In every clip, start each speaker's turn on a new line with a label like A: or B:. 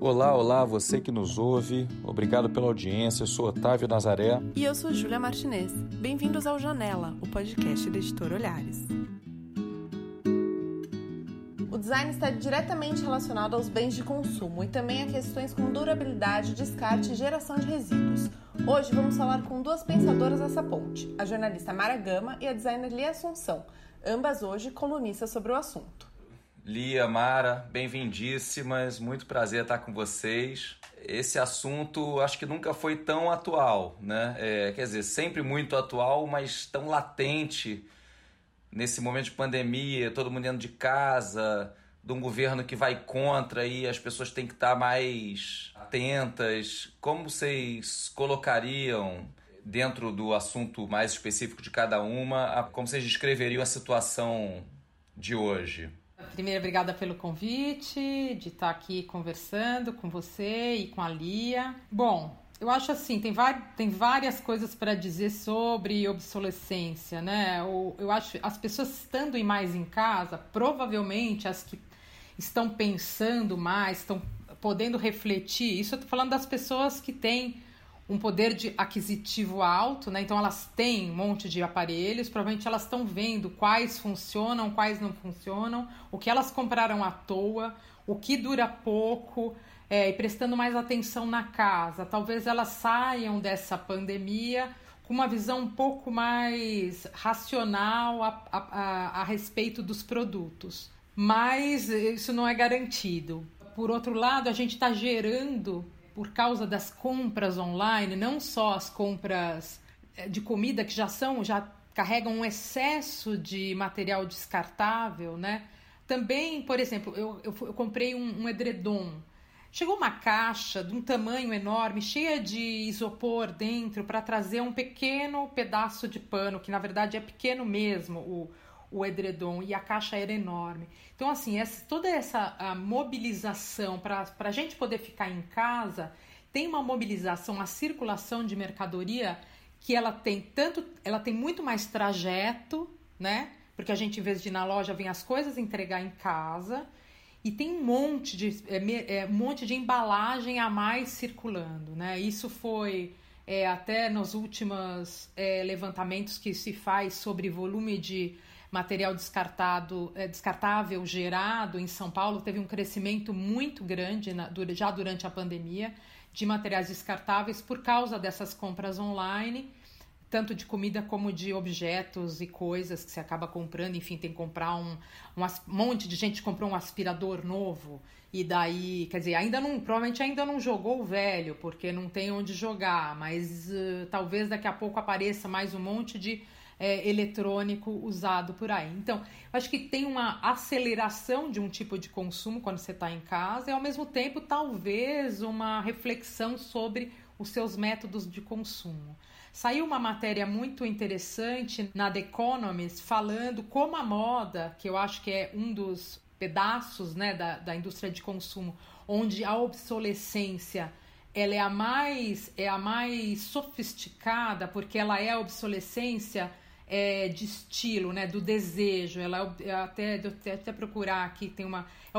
A: Olá, olá, você que nos ouve. Obrigado pela audiência. Eu sou Otávio Nazaré.
B: E eu sou Júlia Martinez. Bem-vindos ao Janela, o podcast da editora Olhares. O design está diretamente relacionado aos bens de consumo e também a questões com durabilidade, descarte e geração de resíduos. Hoje vamos falar com duas pensadoras dessa ponte, a jornalista Mara Gama e a designer Lia Assunção, ambas hoje colunistas sobre o assunto.
A: Lia, Mara, bem-vindíssimas, muito prazer estar com vocês. Esse assunto acho que nunca foi tão atual, né? É, quer dizer, sempre muito atual, mas tão latente nesse momento de pandemia, todo mundo dentro de casa, de um governo que vai contra e as pessoas têm que estar mais atentas. Como vocês colocariam dentro do assunto mais específico de cada uma, como vocês descreveriam a situação de hoje?
C: Primeiro, obrigada pelo convite, de estar aqui conversando com você e com a Lia. Bom, eu acho assim, tem, tem várias coisas para dizer sobre obsolescência, né? Eu, eu acho as pessoas estando mais em casa, provavelmente as que estão pensando mais, estão podendo refletir. Isso eu tô falando das pessoas que têm um poder de aquisitivo alto, né? Então elas têm um monte de aparelhos, provavelmente elas estão vendo quais funcionam, quais não funcionam, o que elas compraram à toa, o que dura pouco, é, e prestando mais atenção na casa. Talvez elas saiam dessa pandemia com uma visão um pouco mais racional a, a, a, a respeito dos produtos. Mas isso não é garantido. Por outro lado, a gente está gerando por causa das compras online, não só as compras eh, de comida que já são, já carregam um excesso de material descartável, né? Também, por exemplo, eu, eu, eu comprei um, um edredom. Chegou uma caixa de um tamanho enorme, cheia de isopor dentro, para trazer um pequeno pedaço de pano, que na verdade é pequeno mesmo, o, o edredom e a caixa era enorme. Então, assim, essa, toda essa mobilização para a gente poder ficar em casa tem uma mobilização, a circulação de mercadoria que ela tem tanto, ela tem muito mais trajeto, né? Porque a gente, em vez de ir na loja, vem as coisas entregar em casa. E tem um monte de, é, é, um monte de embalagem a mais circulando, né? Isso foi é, até nos últimos é, levantamentos que se faz sobre volume de material descartado, é, descartável gerado em São Paulo, teve um crescimento muito grande na, já durante a pandemia de materiais descartáveis por causa dessas compras online tanto de comida como de objetos e coisas que você acaba comprando. Enfim, tem que comprar um, um, um monte de gente comprou um aspirador novo e daí, quer dizer, ainda não, provavelmente ainda não jogou o velho porque não tem onde jogar, mas uh, talvez daqui a pouco apareça mais um monte de é, eletrônico usado por aí. Então, acho que tem uma aceleração de um tipo de consumo quando você está em casa e, ao mesmo tempo, talvez uma reflexão sobre os seus métodos de consumo. Saiu uma matéria muito interessante na The Economist falando como a moda, que eu acho que é um dos pedaços né, da, da indústria de consumo, onde a obsolescência ela é a mais é a mais sofisticada porque ela é a obsolescência é, de estilo, né, do desejo. Ela até, até, até procurar aqui tem uma é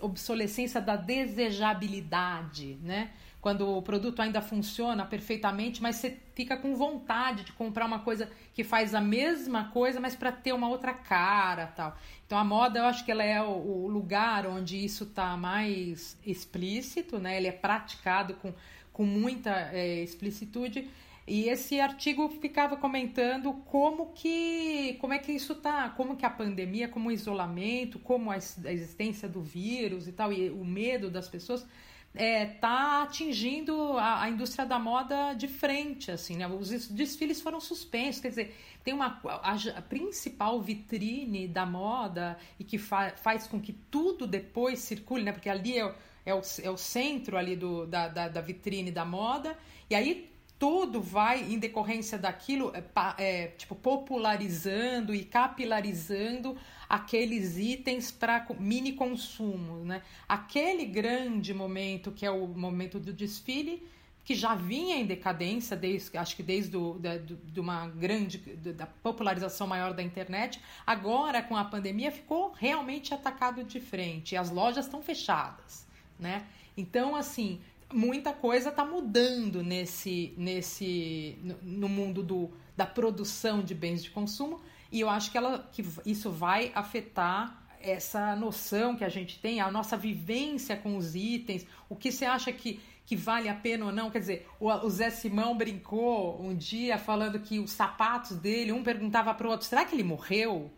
C: obsolescência da desejabilidade, né? Quando o produto ainda funciona perfeitamente, mas você fica com vontade de comprar uma coisa que faz a mesma coisa, mas para ter uma outra cara, tal. Então a moda, eu acho que ela é o, o lugar onde isso está mais explícito, né? Ele é praticado com, com muita é, explicitude e esse artigo ficava comentando como que como é que isso tá, como que a pandemia, como o isolamento, como a existência do vírus e tal, e o medo das pessoas é, tá atingindo a, a, indústria da moda de frente, assim, né? Os desfiles foram suspensos, quer dizer, tem uma a, a principal vitrine da moda e que fa, faz com que tudo depois circule, né? Porque ali é, é, o, é o centro ali do, da, da, da vitrine da moda, e aí tudo vai em decorrência daquilo, é, é, tipo, popularizando e capilarizando aqueles itens para mini consumo, né? Aquele grande momento que é o momento do desfile, que já vinha em decadência, desde, acho que desde do, da, do, de uma grande da popularização maior da internet, agora com a pandemia ficou realmente atacado de frente. As lojas estão fechadas né? Então, assim, muita coisa está mudando nesse, nesse no, no mundo do, da produção de bens de consumo e eu acho que, ela, que isso vai afetar essa noção que a gente tem, a nossa vivência com os itens, o que você acha que, que vale a pena ou não. Quer dizer, o, o Zé Simão brincou um dia falando que os sapatos dele, um perguntava para o outro, será que ele morreu?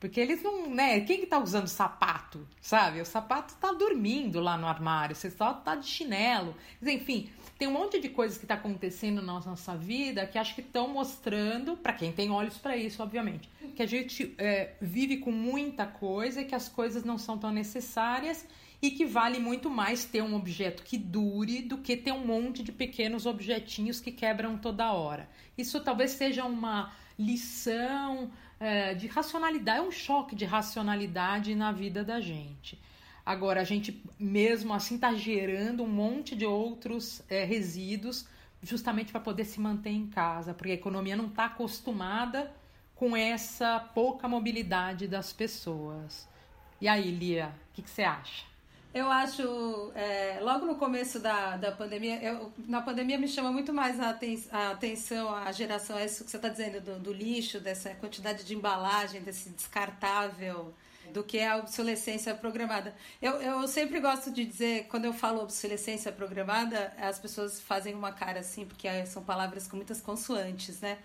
C: Porque eles não, né? Quem que tá usando sapato, sabe? O sapato tá dormindo lá no armário, você só tá de chinelo. Enfim, tem um monte de coisas que tá acontecendo na nossa vida que acho que estão mostrando, para quem tem olhos para isso, obviamente, que a gente é, vive com muita coisa e que as coisas não são tão necessárias e que vale muito mais ter um objeto que dure do que ter um monte de pequenos objetinhos que quebram toda hora. Isso talvez seja uma lição é, de racionalidade, é um choque de racionalidade na vida da gente. Agora, a gente mesmo assim está gerando um monte de outros é, resíduos justamente para poder se manter em casa, porque a economia não está acostumada com essa pouca mobilidade das pessoas. E aí, Lia, o que, que você acha?
D: Eu acho, é, logo no começo da, da pandemia, eu, na pandemia me chama muito mais a, aten a atenção a geração, é isso que você está dizendo, do, do, lixo, dessa quantidade de embalagem, desse descartável, do que a obsolescência programada. Eu, eu sempre gosto de dizer, quando eu falo obsolescência programada, as pessoas fazem uma cara assim, porque são palavras com muitas consoantes, né?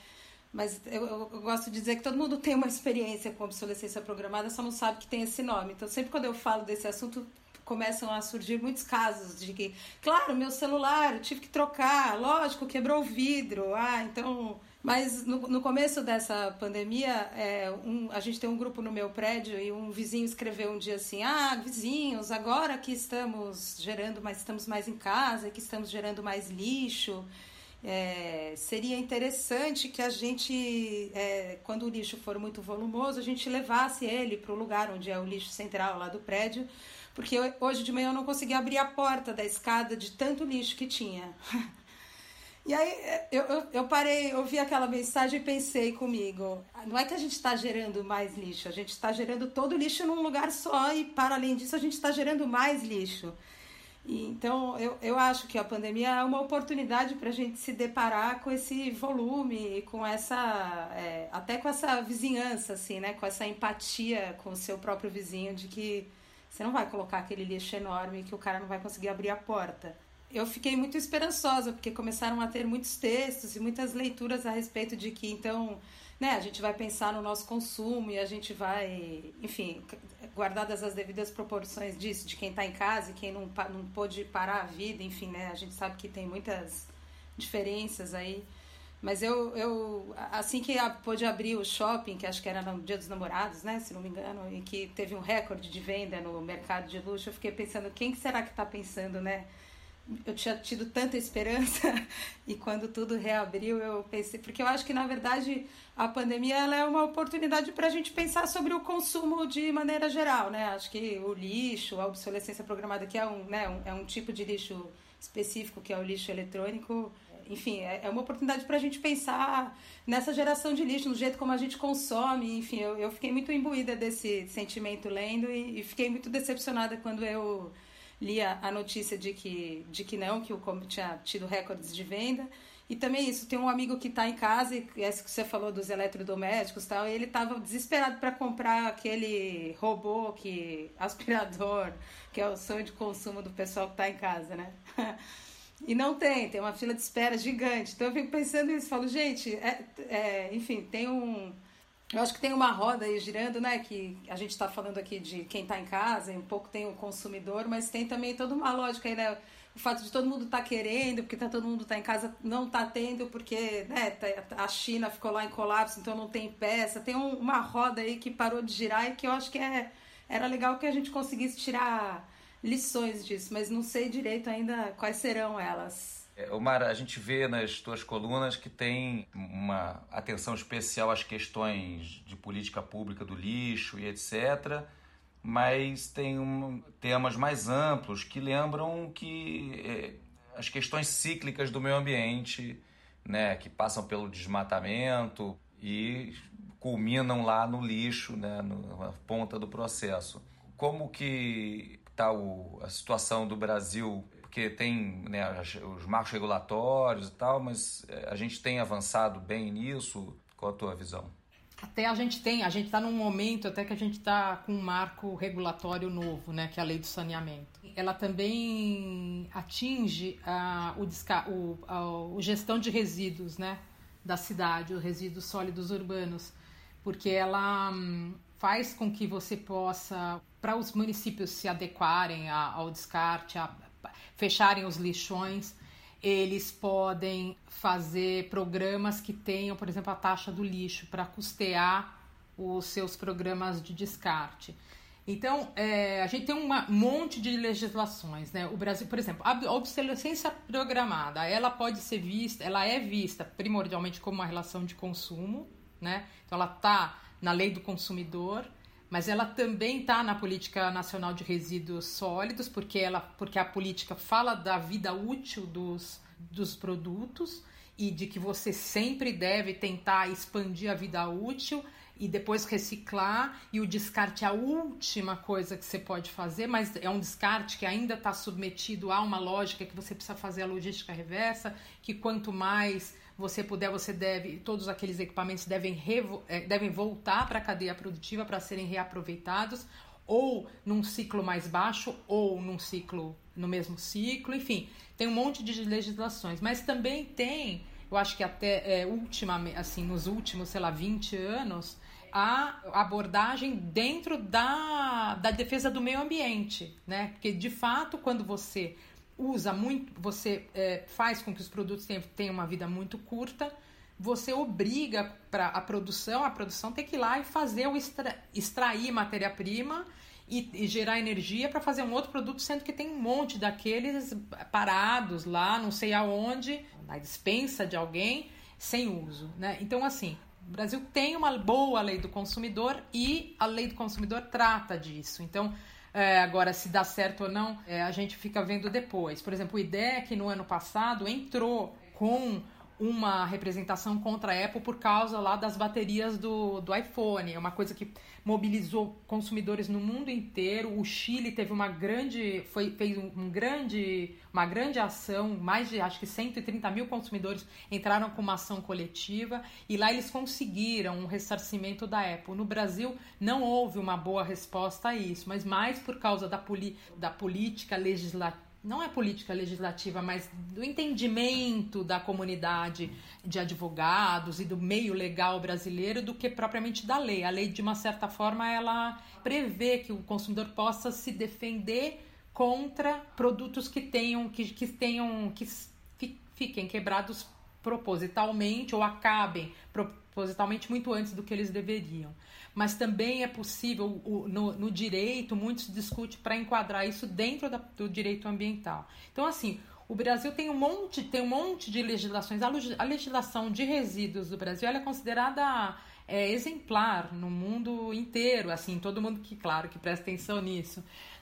D: Mas eu, eu, eu, gosto de dizer que todo mundo tem uma experiência com obsolescência programada, só não sabe que tem esse nome. Então, sempre quando eu falo desse assunto, começam a surgir muitos casos de que, claro, meu celular, eu tive que trocar, lógico, quebrou o vidro, ah, então. Mas no, no começo dessa pandemia, é, um, a gente tem um grupo no meu prédio e um vizinho escreveu um dia assim: Ah, vizinhos, agora que estamos gerando, mas estamos mais em casa, que estamos gerando mais lixo. É, seria interessante que a gente, é, quando o lixo for muito volumoso, a gente levasse ele para o lugar onde é o lixo central lá do prédio, porque hoje de manhã eu não consegui abrir a porta da escada de tanto lixo que tinha. E aí eu, eu, eu parei, ouvi aquela mensagem e pensei comigo: não é que a gente está gerando mais lixo, a gente está gerando todo lixo num lugar só e, para além disso, a gente está gerando mais lixo. E, então, eu, eu acho que a pandemia é uma oportunidade para a gente se deparar com esse volume, com essa. É, até com essa vizinhança, assim, né? Com essa empatia com o seu próprio vizinho de que você não vai colocar aquele lixo enorme que o cara não vai conseguir abrir a porta. Eu fiquei muito esperançosa, porque começaram a ter muitos textos e muitas leituras a respeito de que, então, né, a gente vai pensar no nosso consumo e a gente vai, enfim, guardadas as devidas proporções disso, de quem está em casa e quem não, não pôde parar a vida, enfim, né, a gente sabe que tem muitas diferenças aí. Mas eu, eu assim que pôde abrir o shopping, que acho que era no Dia dos Namorados, né, se não me engano, e que teve um recorde de venda no mercado de luxo, eu fiquei pensando, quem será que está pensando, né? Eu tinha tido tanta esperança e quando tudo reabriu, eu pensei, porque eu acho que na verdade a pandemia ela é uma oportunidade para a gente pensar sobre o consumo de maneira geral, né? Acho que o lixo, a obsolescência programada, que é um, né, um, é um tipo de lixo específico, que é o lixo eletrônico, enfim, é, é uma oportunidade para a gente pensar nessa geração de lixo, no jeito como a gente consome. Enfim, eu, eu fiquei muito imbuída desse sentimento lendo e, e fiquei muito decepcionada quando eu li a, a, notícia de que, de que não, que o Combo tinha tido recordes de venda. E também isso, tem um amigo que está em casa, e essa que você falou dos eletrodomésticos e tal, e ele estava desesperado para comprar aquele robô que aspirador, que é o sonho de consumo do pessoal que está em casa, né? E não tem, tem uma fila de espera gigante. Então eu fico pensando nisso, falo, gente, é, é, enfim, tem um. Eu acho que tem uma roda aí girando, né? Que a gente está falando aqui de quem está em casa, um pouco tem o consumidor, mas tem também toda uma lógica aí, né? O fato de todo mundo estar tá querendo, porque tá, todo mundo está em casa, não está tendo, porque né, tá, a China ficou lá em colapso, então não tem peça. Tem um, uma roda aí que parou de girar e que eu acho que é, era legal que a gente conseguisse tirar lições disso, mas não sei direito ainda quais serão elas.
A: É, Omar, a gente vê nas tuas colunas que tem uma atenção especial às questões de política pública do lixo e etc., mas tem um, temas mais amplos que lembram que é, as questões cíclicas do meio ambiente, né, que passam pelo desmatamento e culminam lá no lixo, né, na ponta do processo. Como que está a situação do Brasil, porque tem né, os marcos regulatórios e tal, mas é, a gente tem avançado bem nisso. Qual a tua visão?
C: Até a gente tem, a gente está num momento até que a gente está com um marco regulatório novo, né, que é a lei do saneamento. Ela também atinge a, o, o, a, o gestão de resíduos, né, da cidade, os resíduos sólidos urbanos, porque ela hum, faz com que você possa, para os municípios se adequarem ao descarte, a, fecharem os lixões, eles podem fazer programas que tenham, por exemplo, a taxa do lixo para custear os seus programas de descarte. Então, é, a gente tem um monte de legislações, né? O Brasil, por exemplo, a obsolescência programada, ela pode ser vista, ela é vista primordialmente como uma relação de consumo, né? Então, ela está na lei do consumidor, mas ela também está na política nacional de resíduos sólidos, porque ela, porque a política fala da vida útil dos, dos produtos e de que você sempre deve tentar expandir a vida útil e depois reciclar e o descarte é a última coisa que você pode fazer, mas é um descarte que ainda está submetido a uma lógica que você precisa fazer a logística reversa, que quanto mais você puder, você deve, todos aqueles equipamentos devem, revo, é, devem voltar para a cadeia produtiva para serem reaproveitados, ou num ciclo mais baixo, ou num ciclo no mesmo ciclo, enfim, tem um monte de legislações, mas também tem, eu acho que até é, última, assim, nos últimos, sei lá, 20 anos, a abordagem dentro da, da defesa do meio ambiente, né? Porque de fato, quando você usa muito, você é, faz com que os produtos tenham, uma vida muito curta, você obriga para a produção, a produção tem que ir lá e fazer o extra, extrair matéria-prima e, e, gerar energia para fazer um outro produto, sendo que tem um monte daqueles parados lá, não sei aonde, na dispensa de alguém, sem uso, né? Então, assim, o Brasil tem uma boa lei do consumidor e a lei do consumidor trata disso. Então, é, agora, se dá certo ou não, é, a gente fica vendo depois. Por exemplo, o IDEC no ano passado entrou com uma representação contra a Apple por causa lá das baterias do, do iPhone. É uma coisa que mobilizou consumidores no mundo inteiro. O Chile teve uma grande, foi, fez um grande, uma grande ação, mais de acho que 130 mil consumidores entraram com uma ação coletiva e lá eles conseguiram um ressarcimento da Apple. No Brasil não houve uma boa resposta a isso, mas mais por causa da, poli, da política legislativa não é política legislativa, mas do entendimento da comunidade de advogados e do meio legal brasileiro do que propriamente da lei. A lei, de uma certa forma, ela prevê que o consumidor possa se defender contra produtos que tenham que, que tenham que fiquem quebrados propositalmente ou acabem propositalmente muito antes do que eles deveriam mas também é possível, no, no direito, muito se discute para enquadrar isso dentro da, do direito ambiental. Então, assim, o Brasil tem um monte, tem um monte de legislações. A, legislação de resíduos do Brasil é considerada é, exemplar no mundo inteiro, assim, todo mundo que, claro, que presta atenção nisso.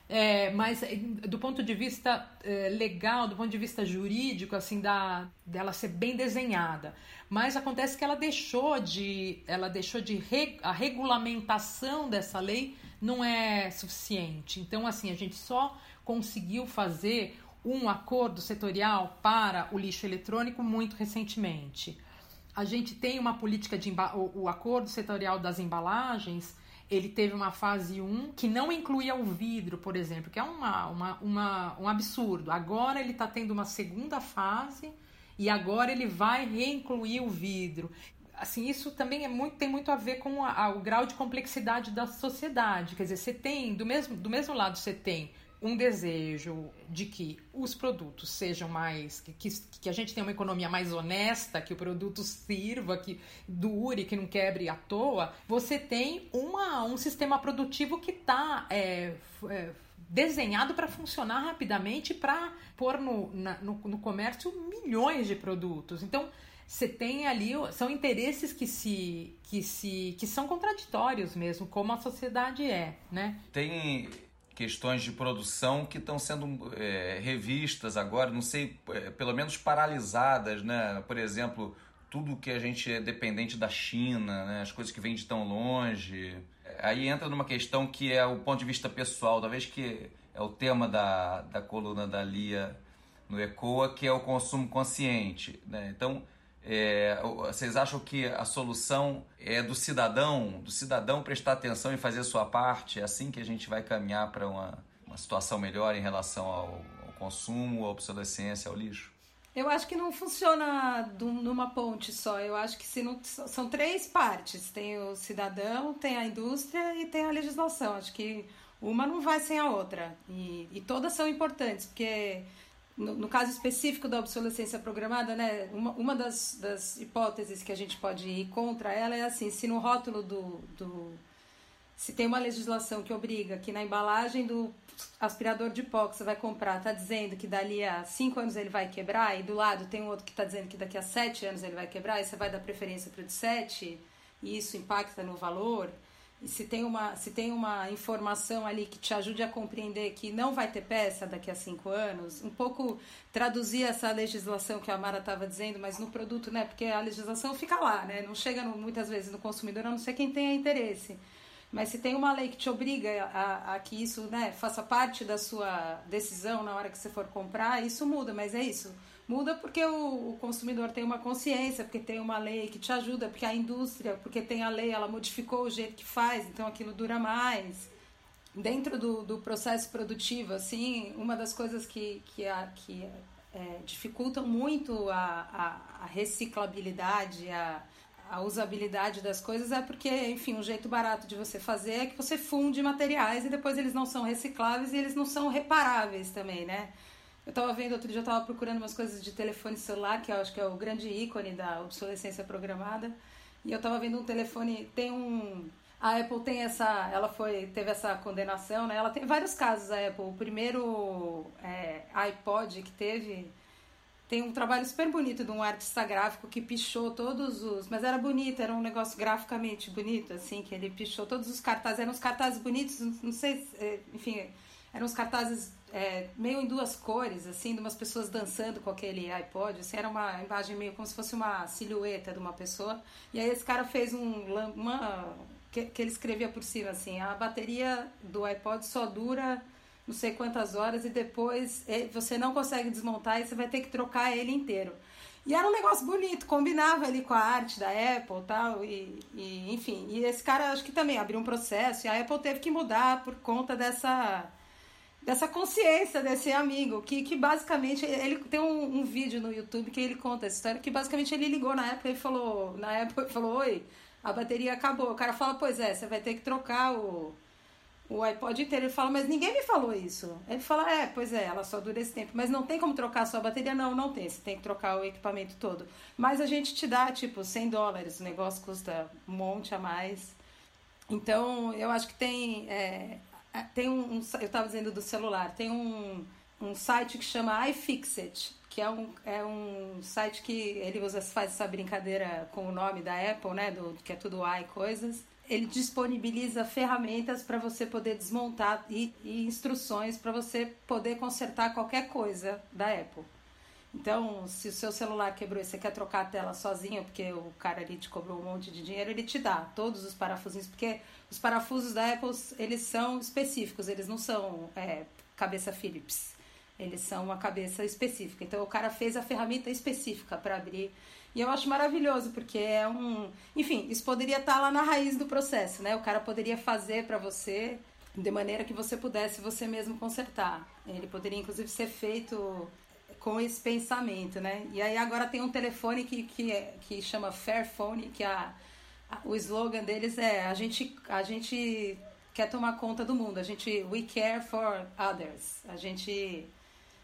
C: É, mas é, do ponto de vista é, legal, do ponto de vista jurídico, assim, da, dela ser bem desenhada. Mas acontece que ela deixou de, ela deixou de re, a regulamentação dessa lei não é suficiente. Então, assim, a gente só conseguiu fazer um acordo setorial para o lixo eletrônico muito recentemente. A gente tem uma política de o, o acordo setorial das embalagens ele teve uma fase 1 que não incluía o vidro, por exemplo, que é uma, uma, uma um absurdo. Agora ele está tendo uma segunda fase e agora ele vai reincluir o vidro. Assim, isso também é muito, tem muito a ver com a, a, o grau de complexidade da sociedade. Quer dizer, você tem, do mesmo, do mesmo lado, você tem um desejo de que os produtos sejam mais. Que, que, a gente tenha uma economia mais honesta, que o produto sirva, que dure, que não quebre à toa, você tem uma, um sistema produtivo que está é, é, desenhado para funcionar rapidamente para pôr no, na, no, no comércio milhões de produtos. Então você tem ali são interesses que se que se que são contraditórios mesmo como a sociedade é né
A: tem questões de produção que estão sendo é, revistas agora, não sei, é, pelo menos paralisadas, né? Por exemplo, tudo que a gente é dependente da China, né? as coisas que vêm de tão longe. Aí entra numa questão que é o ponto de vista pessoal, talvez que é o tema da, da coluna da Lia no ECOA, que é o consumo consciente. Né? Então, é, vocês acham que a solução é do cidadão, do cidadão prestar atenção e fazer a sua parte? É assim que a gente vai caminhar para uma, uma situação melhor em relação ao, ao consumo, à obsolescência, ao lixo?
D: Eu acho que não funciona numa ponte só. Eu acho que se não, são três partes: tem o cidadão, tem a indústria e tem a legislação. Acho que uma não vai sem a outra. E, e todas são importantes, porque no, no, caso específico da obsolescência programada, né, uma, uma das, das hipóteses que a gente pode ir contra ela é assim: se no rótulo do, do se tem uma legislação que obriga que na embalagem do aspirador de pó que você vai comprar está dizendo que dali a 5 anos ele vai quebrar, e do lado tem outro que está dizendo que daqui a 7 anos ele vai quebrar, e você vai dar preferência para o de 7, e isso impacta no valor. Se tem, uma, se tem uma informação ali que te ajude a compreender que não vai ter peça daqui a 5 anos, um pouco traduzir essa legislação que a Mara estava dizendo, mas no produto, né? Porque a legislação fica lá, né? Não chega no, muitas vezes no consumidor, a não ser quem tenha interesse. Mas se tem uma lei que te obriga a, a, que isso né, faça parte da sua decisão na hora que você for comprar, isso muda, mas é isso. Muda porque o, o, consumidor tem uma consciência, porque tem uma lei que te ajuda, porque a indústria, porque tem a lei, ela modificou o jeito que faz, então aquilo dura mais. Dentro do, do processo produtivo, assim, uma das coisas que, que, a, que é, dificultam muito a, a, a reciclabilidade, a a usabilidade das coisas é porque, enfim, um jeito barato de você fazer é que você funde materiais e depois eles não são recicláveis e eles não são reparáveis também, né? Eu tava vendo, outro dia eu tava procurando umas coisas de telefone celular, que eu acho que é o grande ícone da obsolescência programada, e eu tava vendo um telefone, tem um... A Apple tem essa, ela foi, teve essa condenação, né? Ela tem vários casos, a Apple. O primeiro é, iPod que teve tem um trabalho super bonito de um artista gráfico que pichou todos os. Mas era bonito, era um negócio graficamente bonito, assim, que ele pichou todos os cartazes. Eram uns cartazes bonitos, não sei, é, enfim, eram uns cartazes é, meio em duas cores, assim, de umas pessoas dançando com aquele iPod. Assim, era uma imagem meio como se fosse uma silhueta de uma pessoa. E aí esse cara fez um. Uma, que, que ele escrevia por cima, assim: a bateria do iPod só dura não sei quantas horas e depois é, você não consegue desmontar e você vai ter que trocar ele inteiro. E era um negócio bonito, combinava ali com a arte da Apple tal, e, e enfim. E esse cara acho que também abriu um processo e a Apple teve que mudar por conta dessa dessa consciência desse amigo, que, que basicamente ele tem um, um, vídeo no YouTube que ele conta essa história, que basicamente ele ligou na época e falou, na época falou, oi, a bateria acabou. O cara fala, pois é, você vai ter que trocar o, o iPod inteiro. Ele fala, mas ninguém me falou isso. Ele fala, é, pois é, ela só dura esse tempo. Mas não tem como trocar a sua bateria? Não, não tem. Você tem que trocar o equipamento todo. Mas a gente te dá, tipo, 100 dólares. O negócio custa um monte a mais. Então, eu acho que tem... É tem um, um, Eu estava dizendo do celular. Tem um, um site que chama iFixit. Que é um, é um site que ele usa, faz essa brincadeira com o nome da Apple, né? Do, que é tudo i coisas ele disponibiliza ferramentas para você poder desmontar e, e instruções para você poder consertar qualquer coisa da Apple. Então, se o seu celular quebrou e você quer trocar a tela sozinho, porque o cara ali te cobrou um monte de dinheiro, ele te dá todos os parafusinhos, porque os parafusos da Apple, eles são específicos, eles não são é, cabeça Phillips, eles são uma cabeça específica. Então, o cara fez a ferramenta específica para abrir e eu acho maravilhoso, porque é um. Enfim, isso poderia estar lá na raiz do processo, né? O cara poderia fazer para você de maneira que você pudesse você mesmo consertar. Ele poderia, inclusive, ser feito com esse pensamento, né? E aí agora tem um telefone que, que, é, que chama Fairphone, que a, a, o slogan deles é a gente, a gente quer tomar conta do mundo, a gente we care for others, a gente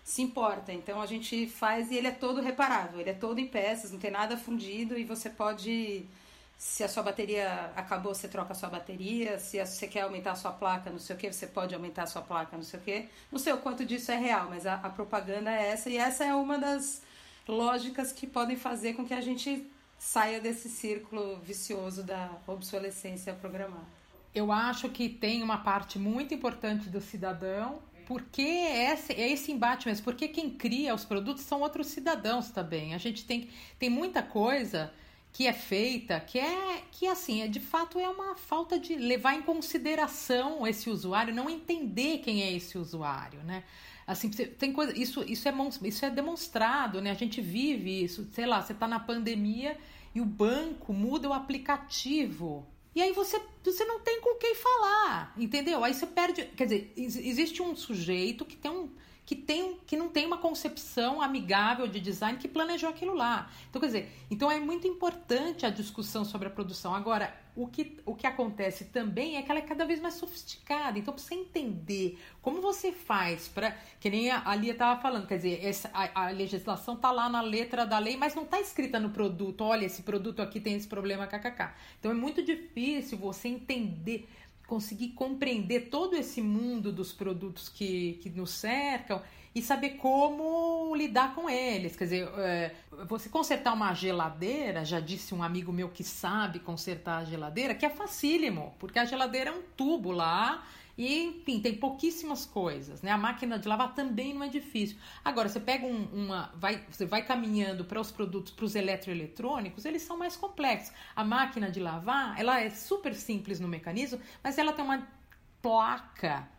D: se importa. Então a gente faz e ele é todo reparável, ele é todo em peças, não tem nada fundido e você pode. Se a sua bateria acabou, você troca a sua bateria. Se você quer aumentar a sua placa, não sei o que, você pode aumentar a sua placa, não sei o que. Não sei o quanto disso é real, mas a, a propaganda é essa. E essa é uma das lógicas que podem fazer com que a gente saia desse círculo vicioso da obsolescência programada.
C: Eu acho que tem uma parte muito importante do cidadão porque esse, é esse embate mesmo, porque quem cria os produtos são outros cidadãos também. A gente tem, tem muita coisa que é feita, que é que assim, é de fato é uma falta de levar em consideração esse usuário, não entender quem é esse usuário, né? Assim, tem coisa, isso, isso, é, isso é demonstrado, né? A gente vive isso. Sei lá, você está na pandemia e o banco muda o aplicativo. E aí você, você não tem com quem falar, entendeu? Aí você perde. Quer dizer, existe um sujeito que tem um que, tem, que não tem uma concepção amigável de design que planejou aquilo lá. Então, quer dizer, então é muito importante a discussão sobre a produção. Agora, o que, o que acontece também é que ela é cada vez mais sofisticada. Então, para você entender como você faz para. Que nem a Lia estava falando, quer dizer, essa, a, a legislação está lá na letra da lei, mas não está escrita no produto. Olha, esse produto aqui tem esse problema, kkk. Então, é muito difícil você entender conseguir compreender todo esse mundo dos produtos que, que nos cercam e saber como lidar com eles. Quer dizer, é, você consertar uma geladeira, já disse um amigo meu que sabe consertar a geladeira, que é facílimo, porque a geladeira é um tubo lá e, enfim, tem pouquíssimas coisas, né? A máquina de lavar também não é difícil. Agora, você pega um, uma. Vai, você vai caminhando para os produtos, para os eletroeletrônicos, eles são mais complexos. A máquina de lavar, ela é super simples no mecanismo, mas ela tem uma placa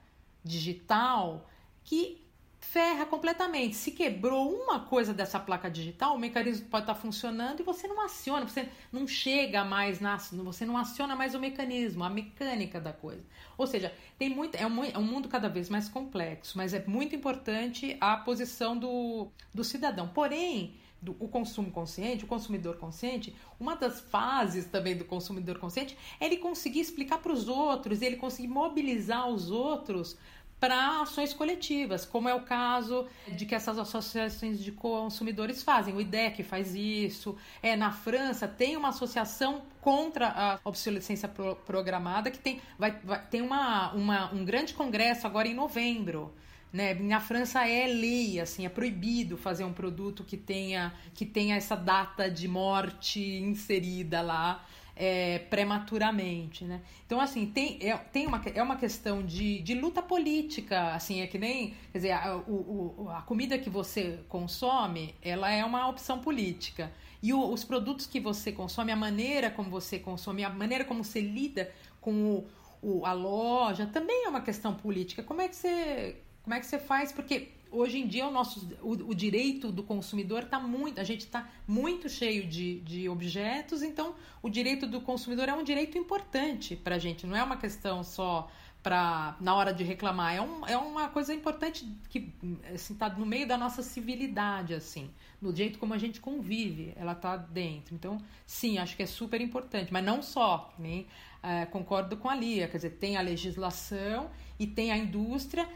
C: digital que ferra completamente. Se quebrou uma coisa dessa placa digital, o mecanismo pode estar funcionando e você não aciona, você não chega mais na, você não aciona mais o mecanismo, a mecânica da coisa. Ou seja, tem muito, é um, é um mundo cada vez mais complexo, mas é muito importante a posição do, do cidadão. Porém, do, o consumo consciente, o consumidor consciente, uma das fases também do consumidor consciente é ele conseguir explicar para os outros, ele conseguir mobilizar os outros para ações coletivas, como é o caso de que essas associações de consumidores fazem. O IDEC faz isso. É, na França tem uma associação contra a obsolescência pro programada que tem, vai, vai, tem uma, uma, um grande congresso agora em novembro. Né? Na França é lei, assim, é proibido fazer um produto que tenha, que tenha essa data de morte inserida lá é, prematuramente, né? Então, assim, tem, é, tem uma, é uma questão de, de luta política, assim, é que nem, quer dizer, a, o, a comida que você consome, ela é uma opção política. E o, os produtos que você consome, a maneira como você consome, a maneira como você lida com o, o, a loja, também é uma questão política. Como é que você, como é que você faz? Porque hoje em dia o nosso o, o direito do consumidor está muito a gente está muito cheio de, de objetos então o direito do consumidor é um direito importante para a gente não é uma questão só para na hora de reclamar é, um, é uma coisa importante que assim tá no meio da nossa civilidade assim no jeito como a gente convive ela está dentro. Então sim acho que é super importante mas não só nem é, concordo com a Lia quer dizer tem a legislação e tem a indústria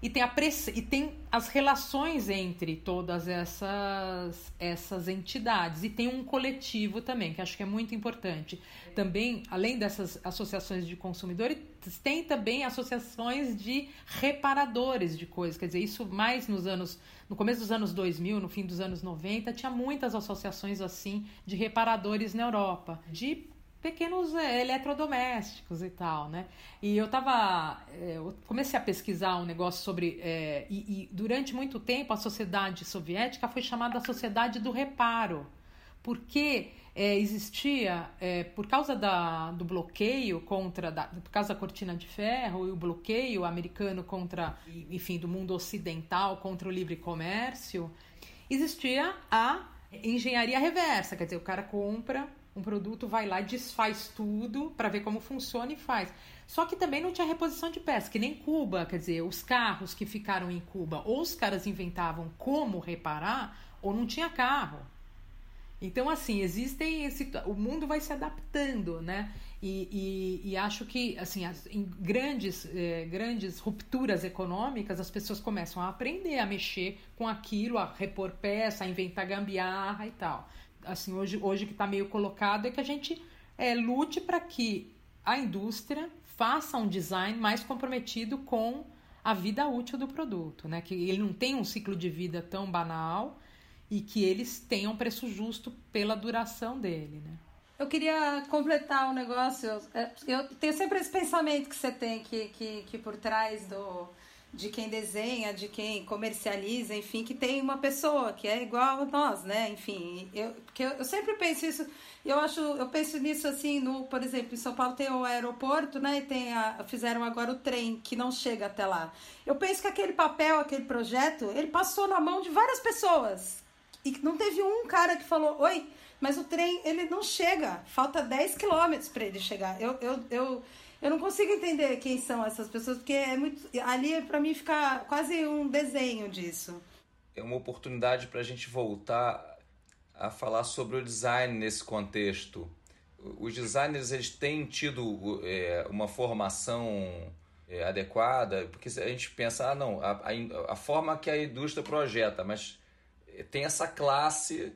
C: e tem, a e tem as relações entre todas essas, essas entidades. E tem um coletivo também, que acho que é muito importante. Também, além dessas associações de consumidores, tem também associações de reparadores de coisas. Quer dizer, isso mais nos anos. No começo dos anos 2000, no fim dos anos 90, tinha muitas associações assim de reparadores na Europa. De pequenos é, eletrodomésticos e tal, né? E eu tava, é, eu comecei a pesquisar um negócio sobre é, e, e, durante muito tempo a sociedade soviética foi chamada sociedade do reparo, porque é, existia por causa da, do bloqueio contra, da, por causa da cortina de ferro e o bloqueio americano contra, enfim, do mundo ocidental contra o livre comércio, existia a engenharia reversa, quer dizer, o cara compra um produto, vai lá, desfaz tudo para ver como funciona e faz. Só que também não tinha reposição de peças, que nem Cuba, quer dizer, os carros que ficaram em Cuba, ou os caras inventavam como reparar, ou não tinha carro. Então, assim, existem. Esse, o mundo vai se adaptando, né? E, e, e acho que, assim, as, em grandes, eh, grandes rupturas econômicas, as pessoas começam a aprender a mexer com aquilo, a repor peça, a inventar gambiarra e tal assim, hoje, hoje que está meio colocado é que a gente é, lute para que a indústria faça um design mais comprometido com a vida útil do produto, né? Que ele não tenha um ciclo de vida tão banal e que eles tenham preço justo pela duração dele, né?
D: Eu queria completar um negócio. Eu tenho sempre esse pensamento que você tem que, que, que por trás do, de quem desenha, de quem comercializa, enfim, que tem uma pessoa que é igual a nós, né? Enfim, eu, porque eu, eu sempre penso isso, eu acho, eu penso nisso assim, no, por exemplo, em São Paulo tem o aeroporto, né? E tem a, fizeram agora o trem que não chega até lá. Eu penso que aquele papel, aquele projeto, ele passou na mão de várias pessoas. E não teve um cara que falou, oi, mas o trem ele não chega, falta 10 quilômetros para ele chegar. Eu, eu, eu eu não consigo entender quem são essas pessoas, porque é muito. Ali, para mim, fica quase um desenho disso.
A: É uma oportunidade para a gente voltar a falar sobre o design nesse contexto. Os designers eles têm tido é, uma formação é, adequada, porque a gente pensa, ah, não, a, a, a forma que a indústria projeta, mas tem essa classe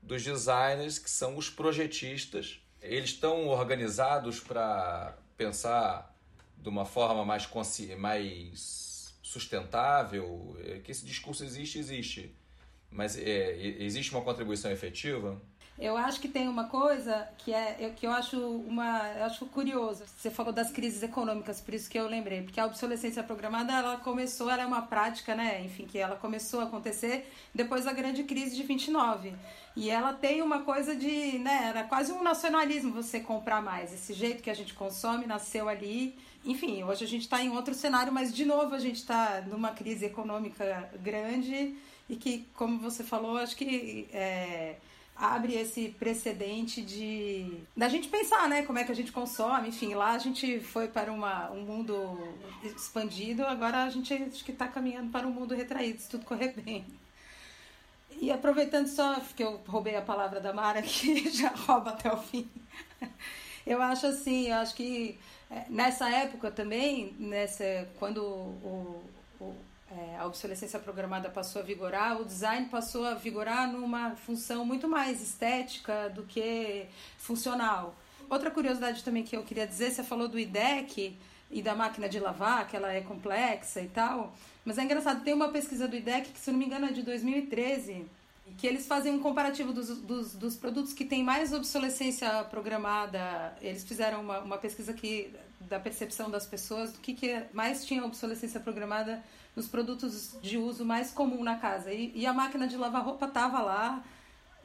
A: dos designers que são os projetistas. Eles estão organizados para pensar de uma forma mais, mais sustentável, é, que esse discurso existe, existe. Mas é, existe uma contribuição efetiva?
D: Eu acho que tem uma coisa que é que eu acho uma eu acho curioso. Você falou das crises econômicas, por isso que eu lembrei, porque a obsolescência programada ela começou, ela é uma prática, né? Enfim, que ela começou a acontecer depois da grande crise de 29. E ela tem uma coisa de, né, era quase um nacionalismo você comprar mais. Esse jeito que a gente consome nasceu ali. Enfim, hoje a gente está em outro cenário, mas de novo a gente está numa crise econômica grande e que, como você falou, acho que é, abre esse precedente de da gente pensar, né, como é que a gente consome, enfim, lá a gente foi para uma, um mundo expandido, agora a gente acho que está caminhando para um mundo retraído, se tudo correr bem. E aproveitando só que eu roubei a palavra da Mara, que já rouba até o fim. Eu acho assim, eu acho que é, nessa época também, nessa, quando o, o é, a obsolescência programada passou a vigorar, o design passou a vigorar numa função muito mais estética do que funcional. Outra curiosidade também que eu queria dizer, você falou do IDEC e da máquina de lavar, que ela é complexa e tal, mas é engraçado, tem uma pesquisa do IDEC, que se não me engano é de 2013, que eles fazem um comparativo dos, dos, dos produtos que têm mais obsolescência programada. Eles fizeram uma, uma pesquisa que, da percepção das pessoas do que, que mais tinha obsolescência programada nos produtos de uso mais comum na casa. E, e a máquina de lavar roupa estava lá,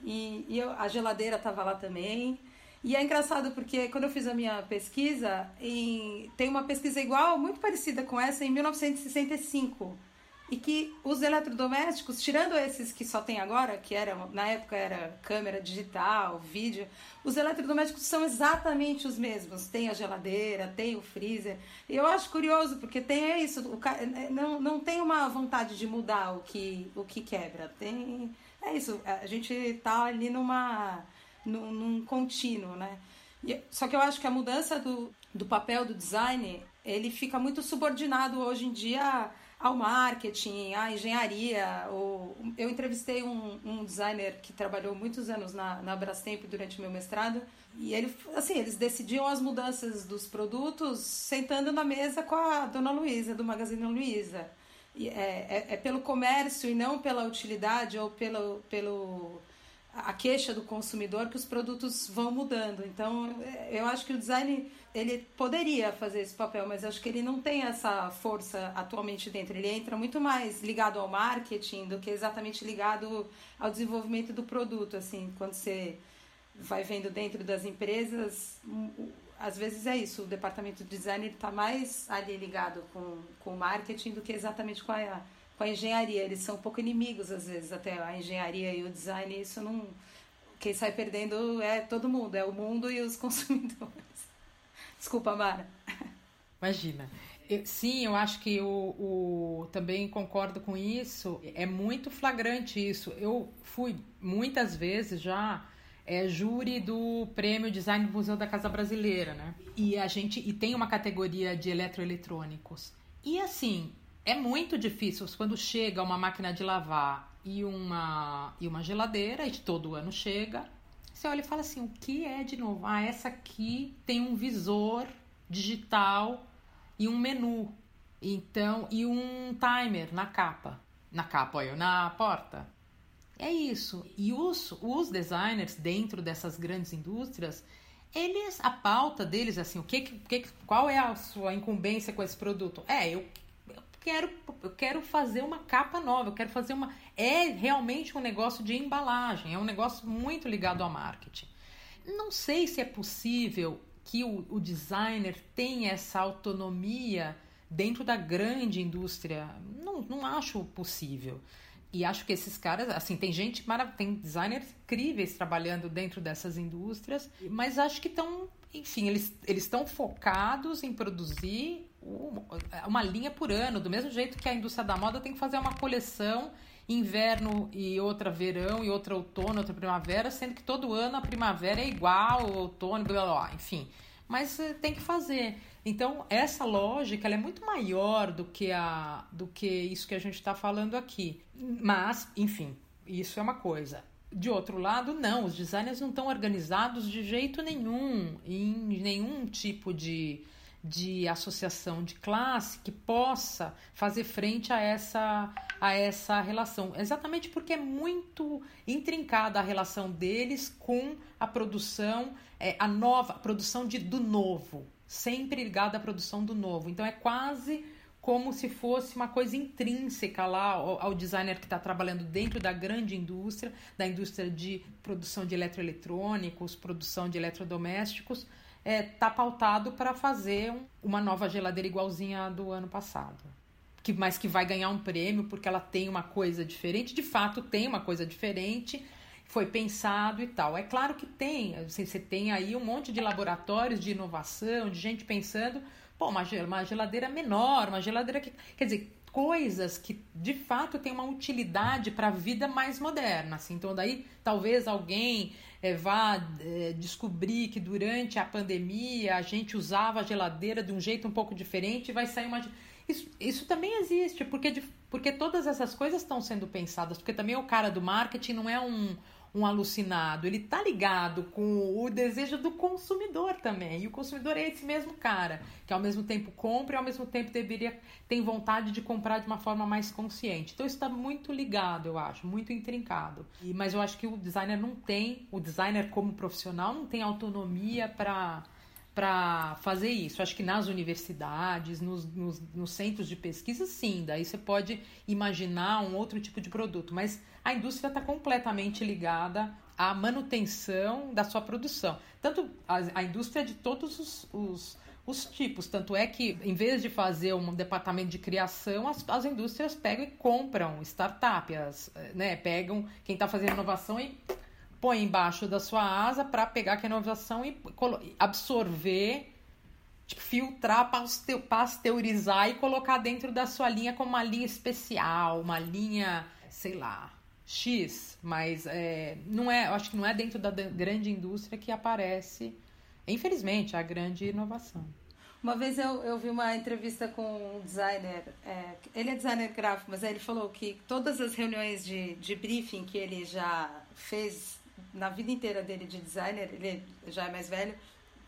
D: e, e eu, a geladeira estava lá também. E é engraçado porque quando eu fiz a minha pesquisa, em, tem uma pesquisa igual, muito parecida com essa, em 1965 e que os eletrodomésticos, tirando esses que só tem agora, que era na época era câmera digital, vídeo, os eletrodomésticos são exatamente os mesmos. Tem a geladeira, tem o freezer. E eu acho curioso porque tem isso, o, não, não tem uma vontade de mudar o que o que quebra. Tem é isso, a gente tá ali numa num, num contínuo, né? E, só que eu acho que a mudança do, do papel do design, ele fica muito subordinado hoje em dia ao marketing, à engenharia. Ou... Eu entrevistei um, um designer que trabalhou muitos anos na, na Brastemp durante meu mestrado e ele, assim, eles decidiam as mudanças dos produtos sentando na mesa com a dona Luísa, do Magazine Luiza. É, é, é, pelo comércio e não pela utilidade ou pelo, pelo a queixa do consumidor que os produtos vão mudando. Então, eu acho que o design ele poderia fazer esse papel, mas acho que ele não tem essa força atualmente dentro. Ele entra muito mais ligado ao marketing do que exatamente ligado ao desenvolvimento do produto. Assim, quando você vai vendo dentro das empresas, às vezes é isso. O departamento de design está mais ali ligado com, com o marketing do que exatamente com a com a engenharia. Eles são um pouco inimigos, às vezes, até a engenharia e o design. Isso não. Quem sai perdendo é todo mundo, é o mundo e os consumidores. Desculpa, Mara.
C: Imagina. Eu, sim, eu acho que o, também concordo com isso. É muito flagrante isso. Eu fui muitas vezes já é, júri do Prêmio Design do Museu da Casa Brasileira, né? E a gente e tem uma categoria de eletroeletrônicos. E assim, é muito difícil quando chega uma máquina de lavar e uma, e uma geladeira, e todo ano chega. Você olha e fala assim: o que é de novo? Ah, essa aqui tem um visor digital e um menu. Então, e um timer na capa. Na capa, olha, na porta. É isso. E os, os designers dentro dessas grandes indústrias, eles, a pauta deles, assim, o que, que, qual é a sua incumbência com esse produto? É, eu quero, eu quero fazer uma capa nova, eu quero fazer uma. É realmente um negócio de embalagem, é um negócio muito ligado ao marketing. Não sei se é possível que o, o designer tenha essa autonomia dentro da grande indústria. Não, não acho possível. E acho que esses caras, assim, tem gente, tem designers incríveis trabalhando dentro dessas indústrias, mas acho que estão, enfim, eles estão focados em produzir uma linha por ano, do mesmo jeito que a indústria da moda tem que fazer uma coleção inverno e outra verão e outra outono, outra primavera, sendo que todo ano a primavera é igual, outono, blá, blá, blá, enfim. Mas eh, tem que fazer. Então, essa lógica é muito maior do que, a, do que isso que a gente está falando aqui. Mas, enfim, isso é uma coisa. De outro lado, não, os designers não estão organizados de jeito nenhum, em nenhum tipo de, de associação de classe que possa fazer frente a essa, a essa relação. Exatamente porque é muito intrincada a relação deles com a produção, é, a nova a produção de, do novo, sempre ligada à produção do novo. Então é quase como se fosse uma coisa intrínseca lá ao, ao designer que está trabalhando dentro da grande indústria, da indústria de produção de eletroeletrônicos, produção de eletrodomésticos, é, tá pautado para fazer um, uma nova geladeira igualzinha à do ano passado. Que, mas que vai ganhar um prêmio porque ela tem uma coisa diferente. De fato, tem uma coisa diferente, foi pensado e tal. É claro que tem, assim, você tem aí um monte de laboratórios de inovação, de gente pensando, pô, uma, geladeira menor, uma geladeira que. Quer dizer, coisas que de fato têm uma utilidade para a vida mais moderna. Assim. Então, daí talvez alguém é, vá é, descobrir que durante a pandemia a gente usava a geladeira de um jeito um pouco diferente e vai sair uma. Isso, isso também existe, porque, de, porque todas essas coisas estão sendo pensadas, porque também o cara do marketing não é um um alucinado, ele tá ligado com o desejo do consumidor também. E o consumidor é esse mesmo cara, que ao mesmo tempo compra e ao mesmo tempo deveria tem vontade de comprar de uma forma mais consciente. Então isso está muito ligado, eu acho, muito intrincado. E, mas eu acho que o designer não tem, o designer como profissional não tem autonomia para para fazer isso. Acho que nas universidades, nos, nos, nos, centros de pesquisa, sim, daí você pode imaginar um outro tipo de produto, mas a indústria está completamente ligada à manutenção da sua produção. Tanto a, a indústria de todos os, os, os, tipos. Tanto é que, em vez de fazer um departamento de criação, as, as indústrias pegam e compram startups, né? Pegam quem está fazendo inovação e põe embaixo da sua asa para pegar aquela inovação e absorver, tipo, filtrar, pasteurizar e colocar dentro da sua linha como uma linha especial, uma linha, sei lá, X, mas é, não é, acho que não é dentro da grande indústria que aparece, infelizmente, a grande inovação.
D: Uma vez eu, eu vi uma entrevista com um designer, é, ele é designer gráfico, mas ele falou que todas as reuniões de, de briefing que ele já fez na vida inteira dele de designer, ele já é mais velho,